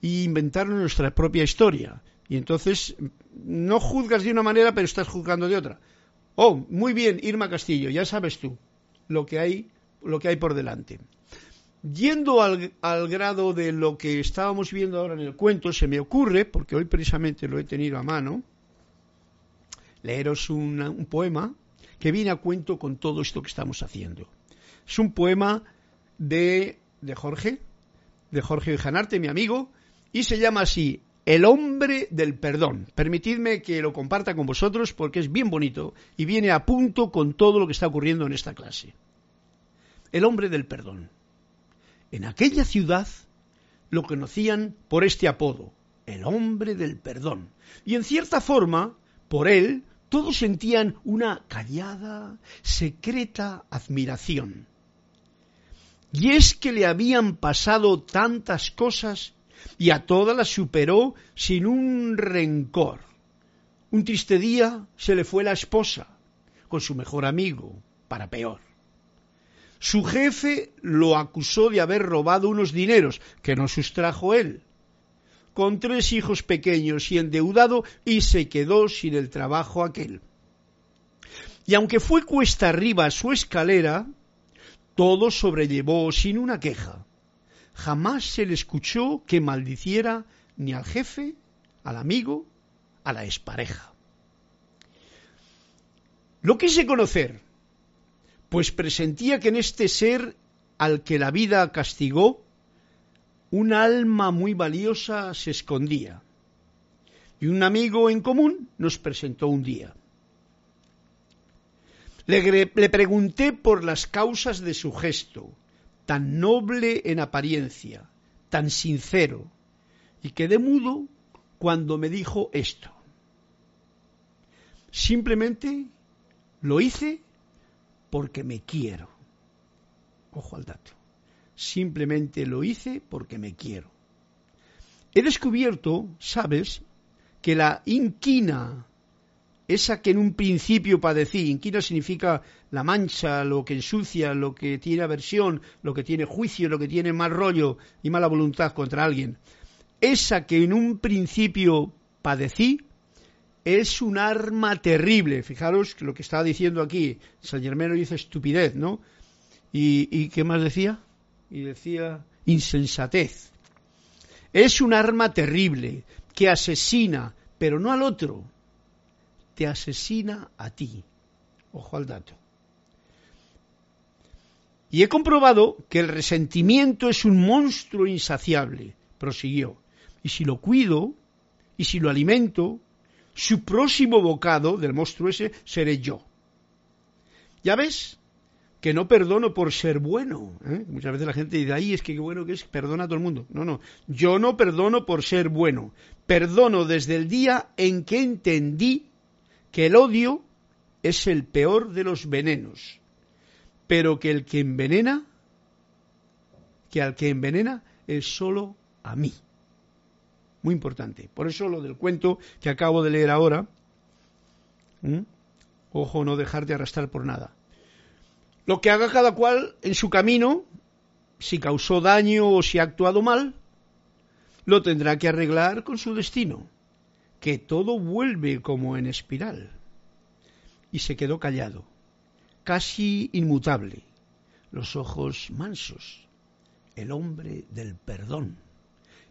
Speaker 1: Y inventar nuestra propia historia. Y entonces no juzgas de una manera, pero estás juzgando de otra. Oh, muy bien, Irma Castillo, ya sabes tú lo que hay, lo que hay por delante. Yendo al, grado de lo que estábamos viendo ahora en el cuento, se me ocurre, porque hoy precisamente lo he tenido a mano, leeros un poema que viene a cuento con todo esto que estamos haciendo. Es un poema de, de Jorge, de Jorge Vijanarte, mi amigo, y se llama así, el hombre del perdón. Permitidme que lo comparta con vosotros porque es bien bonito y viene a punto con todo lo que está ocurriendo en esta clase. El hombre del perdón. En aquella ciudad lo conocían por este apodo, el hombre del perdón. Y en cierta forma, por él, todos sentían una callada, secreta admiración. Y es que le habían pasado tantas cosas y a todas las superó sin un rencor. Un triste día se le fue la esposa con su mejor amigo, para peor. Su jefe lo acusó de haber robado unos dineros que no sustrajo él, con tres hijos pequeños y endeudado, y se quedó sin el trabajo aquel. Y aunque fue cuesta arriba su escalera, todo sobrellevó sin una queja jamás se le escuchó que maldiciera ni al jefe, al amigo, a la expareja. Lo quise conocer, pues presentía que en este ser al que la vida castigó, un alma muy valiosa se escondía. Y un amigo en común nos presentó un día. Le, le pregunté por las causas de su gesto, tan noble en apariencia, tan sincero, y quedé mudo cuando me dijo esto. Simplemente lo hice porque me quiero. Ojo al dato. Simplemente lo hice porque me quiero. He descubierto, sabes, que la inquina esa que en un principio padecí. Inquina significa la mancha, lo que ensucia, lo que tiene aversión, lo que tiene juicio, lo que tiene mal rollo y mala voluntad contra alguien. Esa que en un principio padecí es un arma terrible. Fijaros lo que estaba diciendo aquí. San Germano dice estupidez, ¿no? ¿Y, y qué más decía? Y decía insensatez. Es un arma terrible que asesina, pero no al otro, te asesina a ti. Ojo al dato. Y he comprobado que el resentimiento es un monstruo insaciable, prosiguió. Y si lo cuido, y si lo alimento, su próximo bocado del monstruo ese seré yo. ¿Ya ves? que no perdono por ser bueno. ¿eh? Muchas veces la gente dice, ay, es que qué bueno que es, perdona a todo el mundo. No, no, yo no perdono por ser bueno. Perdono desde el día en que entendí que el odio es el peor de los venenos, pero que el que envenena, que al que envenena es solo a mí. Muy importante. Por eso lo del cuento que acabo de leer ahora, ojo, no dejarte arrastrar por nada. Lo que haga cada cual en su camino, si causó daño o si ha actuado mal, lo tendrá que arreglar con su destino, que todo vuelve como en espiral. Y se quedó callado, casi inmutable, los ojos mansos, el hombre del perdón.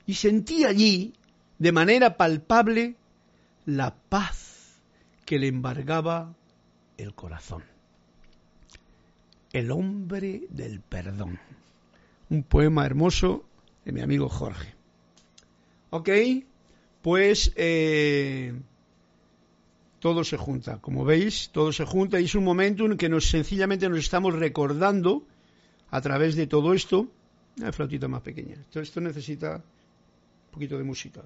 Speaker 1: Y sentí allí, de manera palpable, la paz que le embargaba el corazón el hombre del perdón. Un poema hermoso de mi amigo Jorge. Ok, pues eh, todo se junta. Como veis, todo se junta y es un momento en que nos sencillamente nos estamos recordando a través de todo esto. Una flautita más pequeña. esto necesita un poquito de música.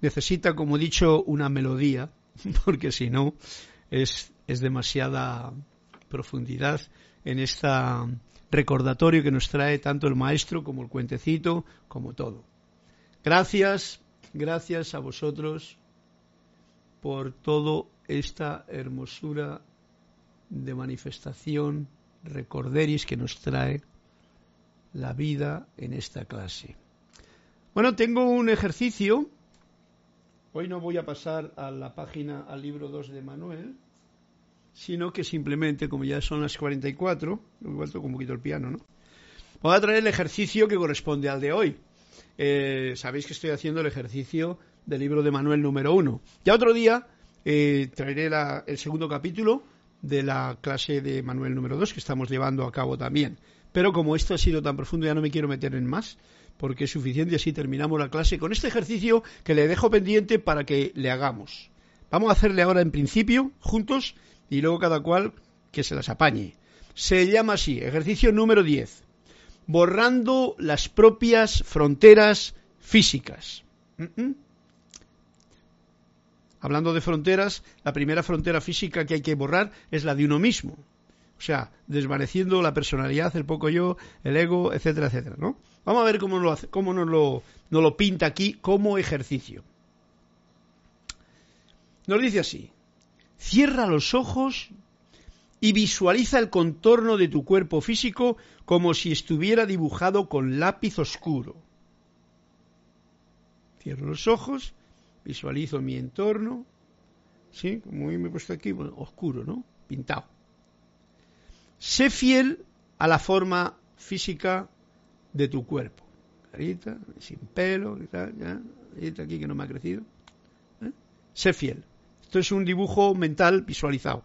Speaker 1: Necesita, como he dicho, una melodía, <laughs> porque si no es, es demasiada profundidad en este recordatorio que nos trae tanto el maestro como el cuentecito, como todo. Gracias, gracias a vosotros por toda esta hermosura de manifestación, recorderis que nos trae la vida en esta clase. Bueno, tengo un ejercicio Hoy no voy a pasar a la página, al libro 2 de Manuel, sino que simplemente, como ya son las 44, igual toco un poquito el piano, ¿no? Voy a traer el ejercicio que corresponde al de hoy. Eh, sabéis que estoy haciendo el ejercicio del libro de Manuel número 1. Ya otro día eh, traeré el segundo capítulo de la clase de Manuel número 2 que estamos llevando a cabo también. Pero como esto ha sido tan profundo, ya no me quiero meter en más porque es suficiente así terminamos la clase con este ejercicio que le dejo pendiente para que le hagamos. Vamos a hacerle ahora en principio, juntos, y luego cada cual que se las apañe. Se llama así, ejercicio número 10, borrando las propias fronteras físicas. Hablando de fronteras, la primera frontera física que hay que borrar es la de uno mismo. O sea, desvaneciendo la personalidad, el poco yo, el ego, etcétera, etcétera, ¿no? Vamos a ver cómo, cómo nos, lo, nos lo pinta aquí como ejercicio. Nos dice así, cierra los ojos y visualiza el contorno de tu cuerpo físico como si estuviera dibujado con lápiz oscuro. Cierro los ojos, visualizo mi entorno, ¿sí? Como me he puesto aquí, oscuro, ¿no? Pintado. Sé fiel a la forma física de tu cuerpo. Carita, sin pelo, ya, aquí que no me ha crecido. ¿eh? Sé fiel. Esto es un dibujo mental visualizado.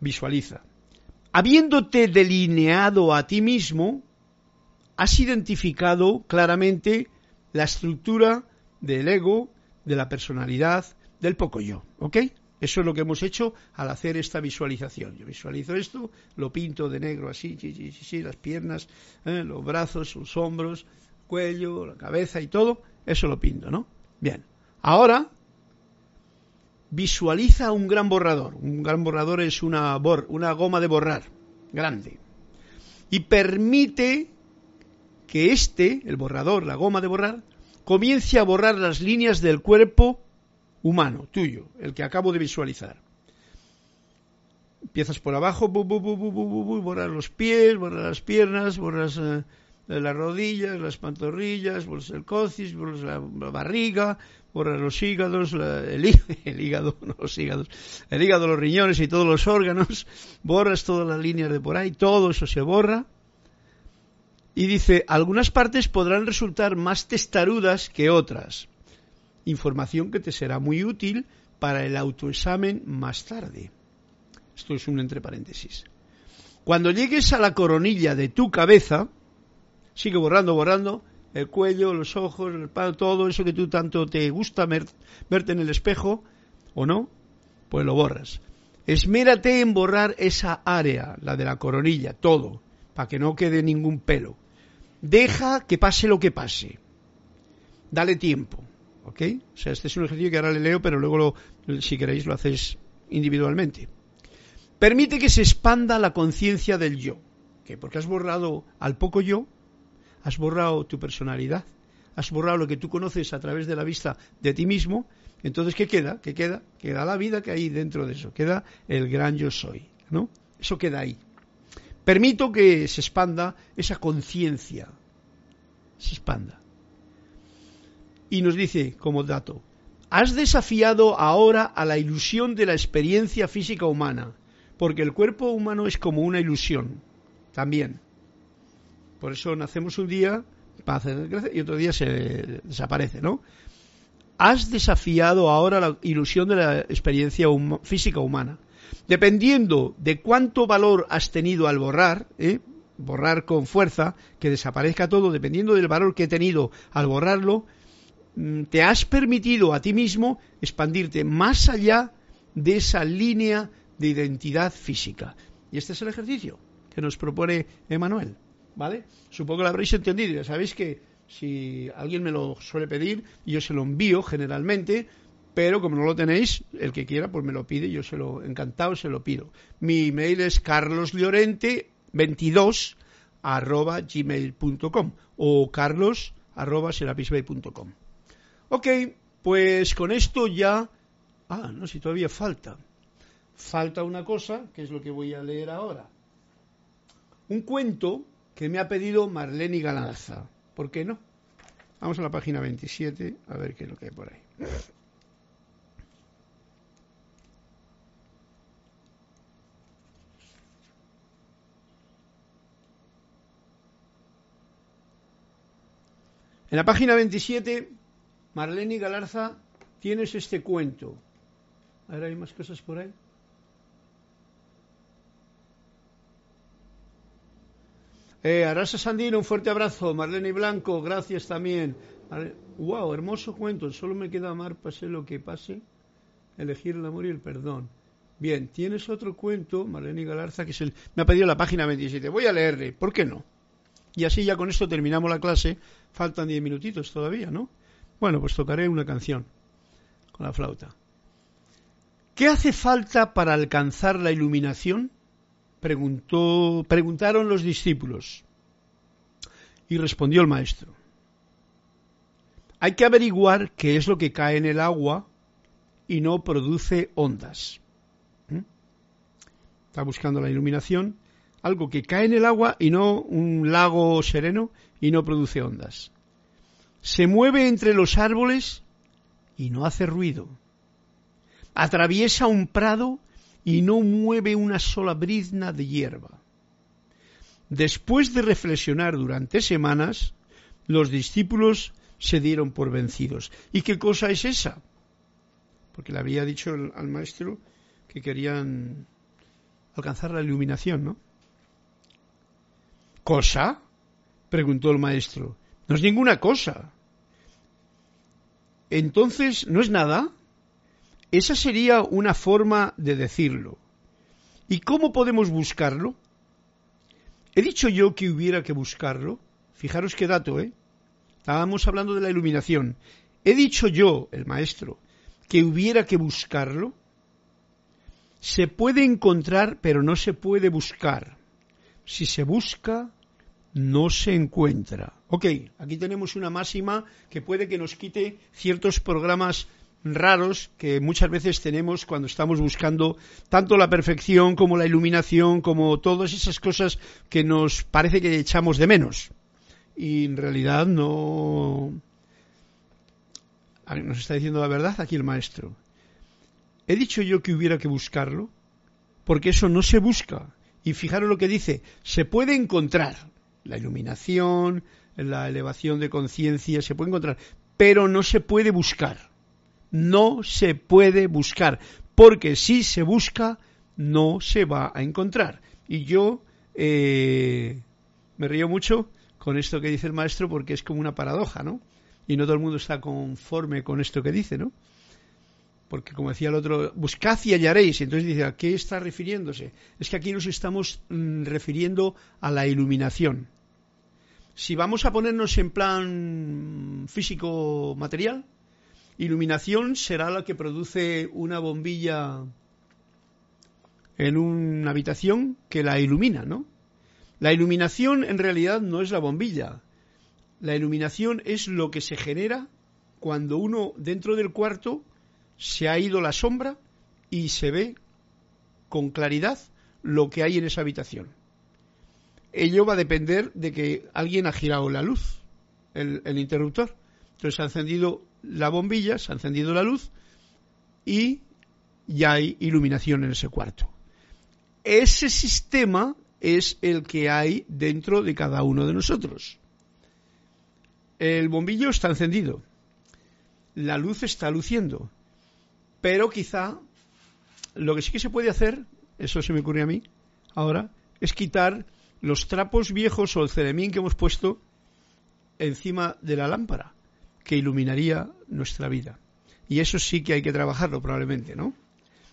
Speaker 1: Visualiza. Habiéndote delineado a ti mismo, has identificado claramente la estructura del ego, de la personalidad, del poco yo. ¿Ok? Eso es lo que hemos hecho al hacer esta visualización. Yo visualizo esto, lo pinto de negro así, sí, las piernas, ¿eh? los brazos, los hombros, cuello, la cabeza y todo. Eso lo pinto, ¿no? Bien. Ahora visualiza un gran borrador. Un gran borrador es una, una goma de borrar, grande. Y permite que este, el borrador, la goma de borrar, comience a borrar las líneas del cuerpo humano, tuyo, el que acabo de visualizar. Empiezas por abajo, borras los pies, borras las piernas, borras eh, las rodillas, las pantorrillas, borras el cocis, borras la, barriga, borras los hígados, <laughs> el, hígado, no los hígados, el hígado, los riñones y todos los órganos, borras todas las líneas de por ahí, todo eso se borra. Y dice, algunas partes podrán resultar más testarudas que otras información que te será muy útil para el autoexamen más tarde. Esto es un entre paréntesis. Cuando llegues a la coronilla de tu cabeza, sigue borrando, borrando, el cuello, los ojos, el palo, todo eso que tú tanto te gusta verte en el espejo, o no, pues lo borras. Esmérate en borrar esa área, la de la coronilla, todo, para que no quede ningún pelo. Deja que pase lo que pase. Dale tiempo. ¿Ok? O sea, este es un ejercicio que ahora le leo, pero luego, si queréis, lo hacéis individualmente. Permite que se expanda la conciencia del yo. ¿Qué? Porque has borrado al poco yo, has borrado tu personalidad, has borrado lo que tú conoces a través de la vista de ti mismo. Entonces, ¿qué queda? ¿Qué queda? Queda la vida que hay dentro de eso. Queda el gran yo soy. ¿No? Eso queda ahí. Permito que se expanda esa conciencia. Se expanda. Y nos dice como dato, has desafiado ahora a la ilusión de la experiencia física humana, porque el cuerpo humano es como una ilusión, también. Por eso nacemos un día y otro día se desaparece, ¿no? Has desafiado ahora la ilusión de la experiencia física humana dependiendo de cuánto valor has tenido al borrar, ¿eh? borrar con fuerza, que desaparezca todo, dependiendo del valor que he tenido al borrarlo, te has permitido a ti mismo expandirte más allá de esa línea de identidad física. Y este es el ejercicio que nos propone Emanuel. ¿Vale? Supongo que lo habréis entendido. Ya sabéis que si alguien me lo suele pedir, yo se lo envío generalmente pero como no lo tenéis, el que quiera, pues me lo pide, yo se lo encantado se lo pido. Mi email es carloslorente22 arroba o carlos arroba. Ok, pues con esto ya... Ah, no, si todavía falta. Falta una cosa, que es lo que voy a leer ahora. Un cuento que me ha pedido Marlene Galanza. ¿Por qué no? Vamos a la página 27 a ver qué es lo que hay por ahí. En la página 27, Marlene Galarza, tienes este cuento. A ver, ¿hay más cosas por ahí? Eh, Arasa Sandino, un fuerte abrazo. Marlene Blanco, gracias también. Wow, hermoso cuento. Solo me queda amar, pase lo que pase, elegir el amor y el perdón. Bien, tienes otro cuento, Marlene Galarza, que es el, me ha pedido la página 27. Voy a leerle, ¿por qué no? Y así ya con esto terminamos la clase. Faltan diez minutitos todavía, ¿no? Bueno, pues tocaré una canción con la flauta. ¿Qué hace falta para alcanzar la iluminación? Preguntaron los discípulos. Y respondió el maestro. Hay que averiguar qué es lo que cae en el agua y no produce ondas. ¿Mm? Está buscando la iluminación algo que cae en el agua y no un lago sereno y no produce ondas. Se mueve entre los árboles y no hace ruido. Atraviesa un prado y no mueve una sola brizna de hierba. Después de reflexionar durante semanas, los discípulos se dieron por vencidos. ¿Y qué cosa es esa? Porque le había dicho al maestro que querían alcanzar la iluminación, ¿no? ¿Cosa? preguntó el maestro. No es ninguna cosa. Entonces, ¿no es nada? Esa sería una forma de decirlo. ¿Y cómo podemos buscarlo? He dicho yo que hubiera que buscarlo. Fijaros qué dato, ¿eh? Estábamos hablando de la iluminación. He dicho yo, el maestro, que hubiera que buscarlo. Se puede encontrar, pero no se puede buscar. Si se busca, no se encuentra. Ok, aquí tenemos una máxima que puede que nos quite ciertos programas raros que muchas veces tenemos cuando estamos buscando tanto la perfección como la iluminación, como todas esas cosas que nos parece que echamos de menos. Y en realidad no... Nos está diciendo la verdad aquí el maestro. He dicho yo que hubiera que buscarlo, porque eso no se busca. Y fijaros lo que dice, se puede encontrar la iluminación, la elevación de conciencia, se puede encontrar, pero no se puede buscar. No se puede buscar, porque si se busca, no se va a encontrar. Y yo eh, me río mucho con esto que dice el maestro porque es como una paradoja, ¿no? Y no todo el mundo está conforme con esto que dice, ¿no? Porque como decía el otro, buscad y hallaréis. Entonces dice, ¿a qué está refiriéndose? Es que aquí nos estamos mm, refiriendo a la iluminación. Si vamos a ponernos en plan físico material, iluminación será la que produce una bombilla en una habitación que la ilumina, ¿no? La iluminación en realidad no es la bombilla. La iluminación es lo que se genera cuando uno dentro del cuarto se ha ido la sombra y se ve con claridad lo que hay en esa habitación. Ello va a depender de que alguien ha girado la luz, el, interruptor. Entonces se ha encendido la bombilla, se ha encendido la luz y ya hay iluminación en ese cuarto. Ese sistema es el que hay dentro de cada uno de nosotros. El bombillo está encendido, la luz está luciendo, pero quizá lo que sí que se puede hacer, eso se me ocurre a mí ahora, es quitar los trapos viejos o el ceremín que hemos puesto encima de la lámpara, que iluminaría nuestra vida. Y eso sí que hay que trabajarlo probablemente, ¿no?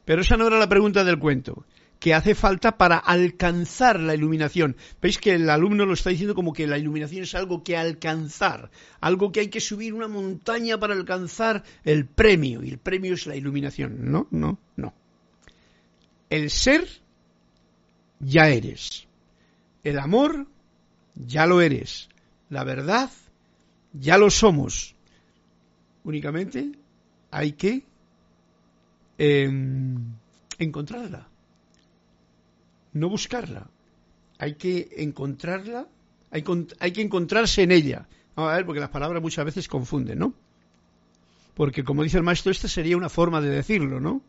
Speaker 1: Pero esa no era la pregunta del cuento que hace falta para alcanzar la iluminación. Veis que el alumno lo está diciendo como que la iluminación es algo que alcanzar, algo que hay que subir una montaña para alcanzar el premio, y el premio es la iluminación. No, no, no. El ser ya eres. El amor ya lo eres. La verdad ya lo somos. Únicamente hay que em, encontrarla no buscarla. Hay que encontrarla, hay, que encontrarse en ella. Vamos a ver, porque las palabras muchas veces confunden, ¿no? Porque como dice el maestro, esta sería una forma de decirlo, ¿no?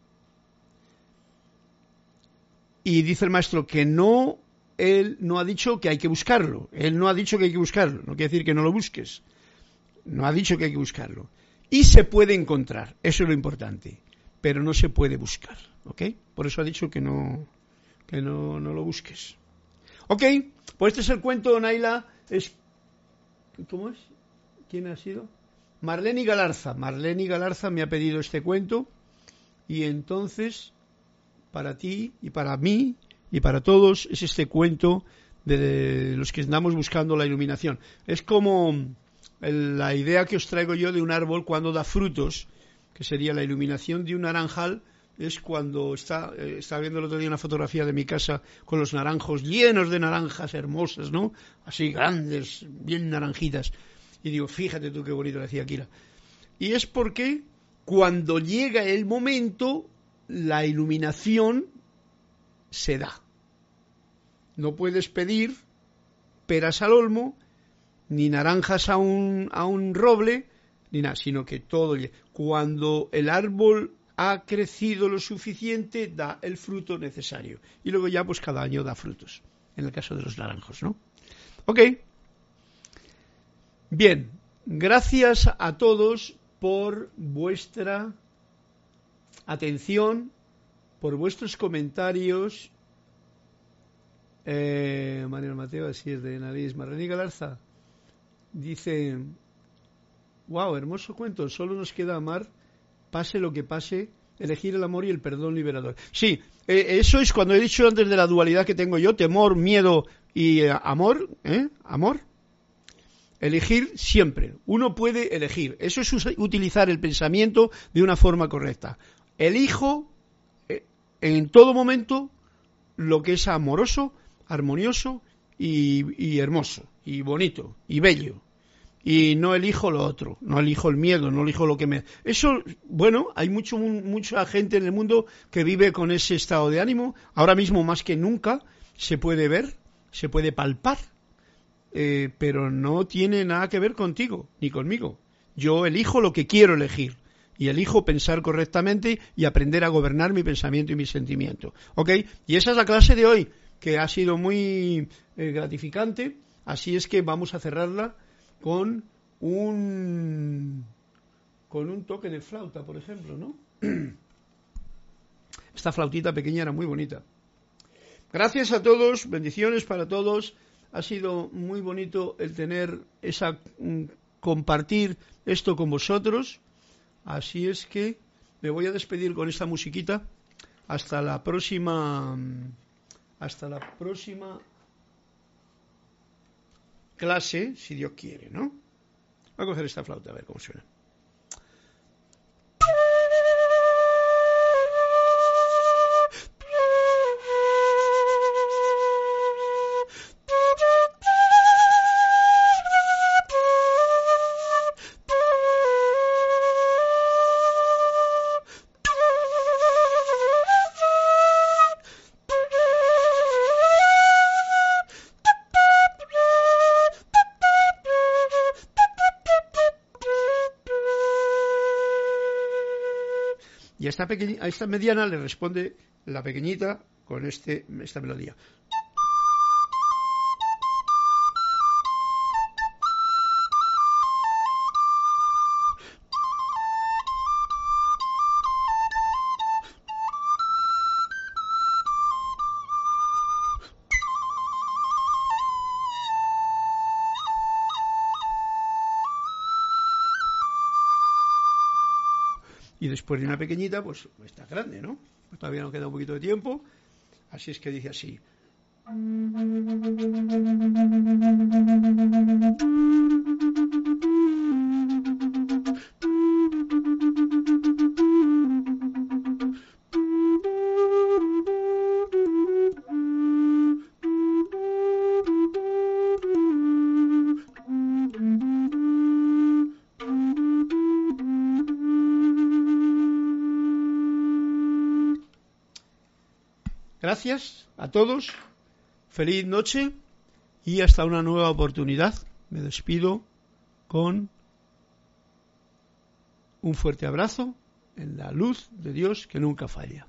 Speaker 1: Y dice el maestro que no, él no ha dicho que hay que buscarlo. Él no ha dicho que hay que buscarlo. No quiere decir que no lo busques. No ha dicho que hay que buscarlo. Y se puede encontrar. Eso es lo importante. Pero no se puede buscar. ¿Ok? Por eso ha dicho que no, que no, no lo busques. Ok, pues este es el cuento, Naila. Es, ¿Cómo es? ¿Quién ha sido? Marlene Galarza. Marlene Galarza me ha pedido este cuento y entonces para ti y para mí y para todos es este cuento de los que andamos buscando la iluminación. Es como la idea que os traigo yo de un árbol cuando da frutos, que sería la iluminación de un naranjal es cuando está, eh, estaba viendo el otro día una fotografía de mi casa con los naranjos llenos de naranjas hermosas, ¿no? Así grandes, bien naranjitas. Y digo, fíjate tú qué bonito decía Akira. Y es porque cuando llega el momento, la iluminación se da. No puedes pedir peras al olmo, ni naranjas a un, a un roble, ni nada, sino que todo. Cuando el árbol ha crecido lo suficiente, da el fruto necesario. Y luego ya, pues cada año da frutos, en el caso de los naranjos, ¿no? Ok. Bien, gracias a todos por vuestra atención, por vuestros comentarios. Eh, Manuel Mateo, así es de nariz. Marlene Galarza dice, wow, hermoso cuento, solo nos queda amar pase lo que pase, elegir el amor y el perdón liberador. Sí, eh, eso es cuando he dicho antes de la dualidad que tengo yo, temor, miedo y eh, amor, ¿eh? Amor. Elegir siempre. Uno puede elegir. Eso es utilizar el pensamiento de una forma correcta. Elijo en todo momento lo que es amoroso, armonioso y hermoso, y bonito, y bello. Y no elijo lo otro, no elijo el miedo, no elijo lo que me... Eso, bueno, hay mucho, mucha gente en el mundo que vive con ese estado de ánimo, ahora mismo más que nunca se puede ver, se puede palpar, eh, pero no tiene nada que ver contigo ni conmigo. Yo elijo lo que quiero elegir y elijo pensar correctamente y aprender a gobernar mi pensamiento y mi sentimiento. ¿Ok? Y esa es la clase de hoy, que ha sido muy eh, gratificante, así es que vamos a cerrarla con un con un toque de flauta, por ejemplo, ¿no? <clears throat> esta flautita pequeña era muy bonita. Gracias a todos, bendiciones para todos. Ha sido muy bonito el tener esa mm, compartir esto con vosotros. Así es que me voy a despedir con esta musiquita. Hasta la próxima. Mm, hasta la próxima clase, si Dios quiere, ¿no? Voy a coger esta flauta a ver cómo suena. A esta mediana le responde la pequeñita con este, esta melodía. Después de una pequeñita, pues está grande, ¿no? Pues todavía nos queda un poquito de tiempo, así es que dice así. A todos, feliz noche y hasta una nueva oportunidad. Me despido con un fuerte abrazo en la luz de Dios que nunca falla.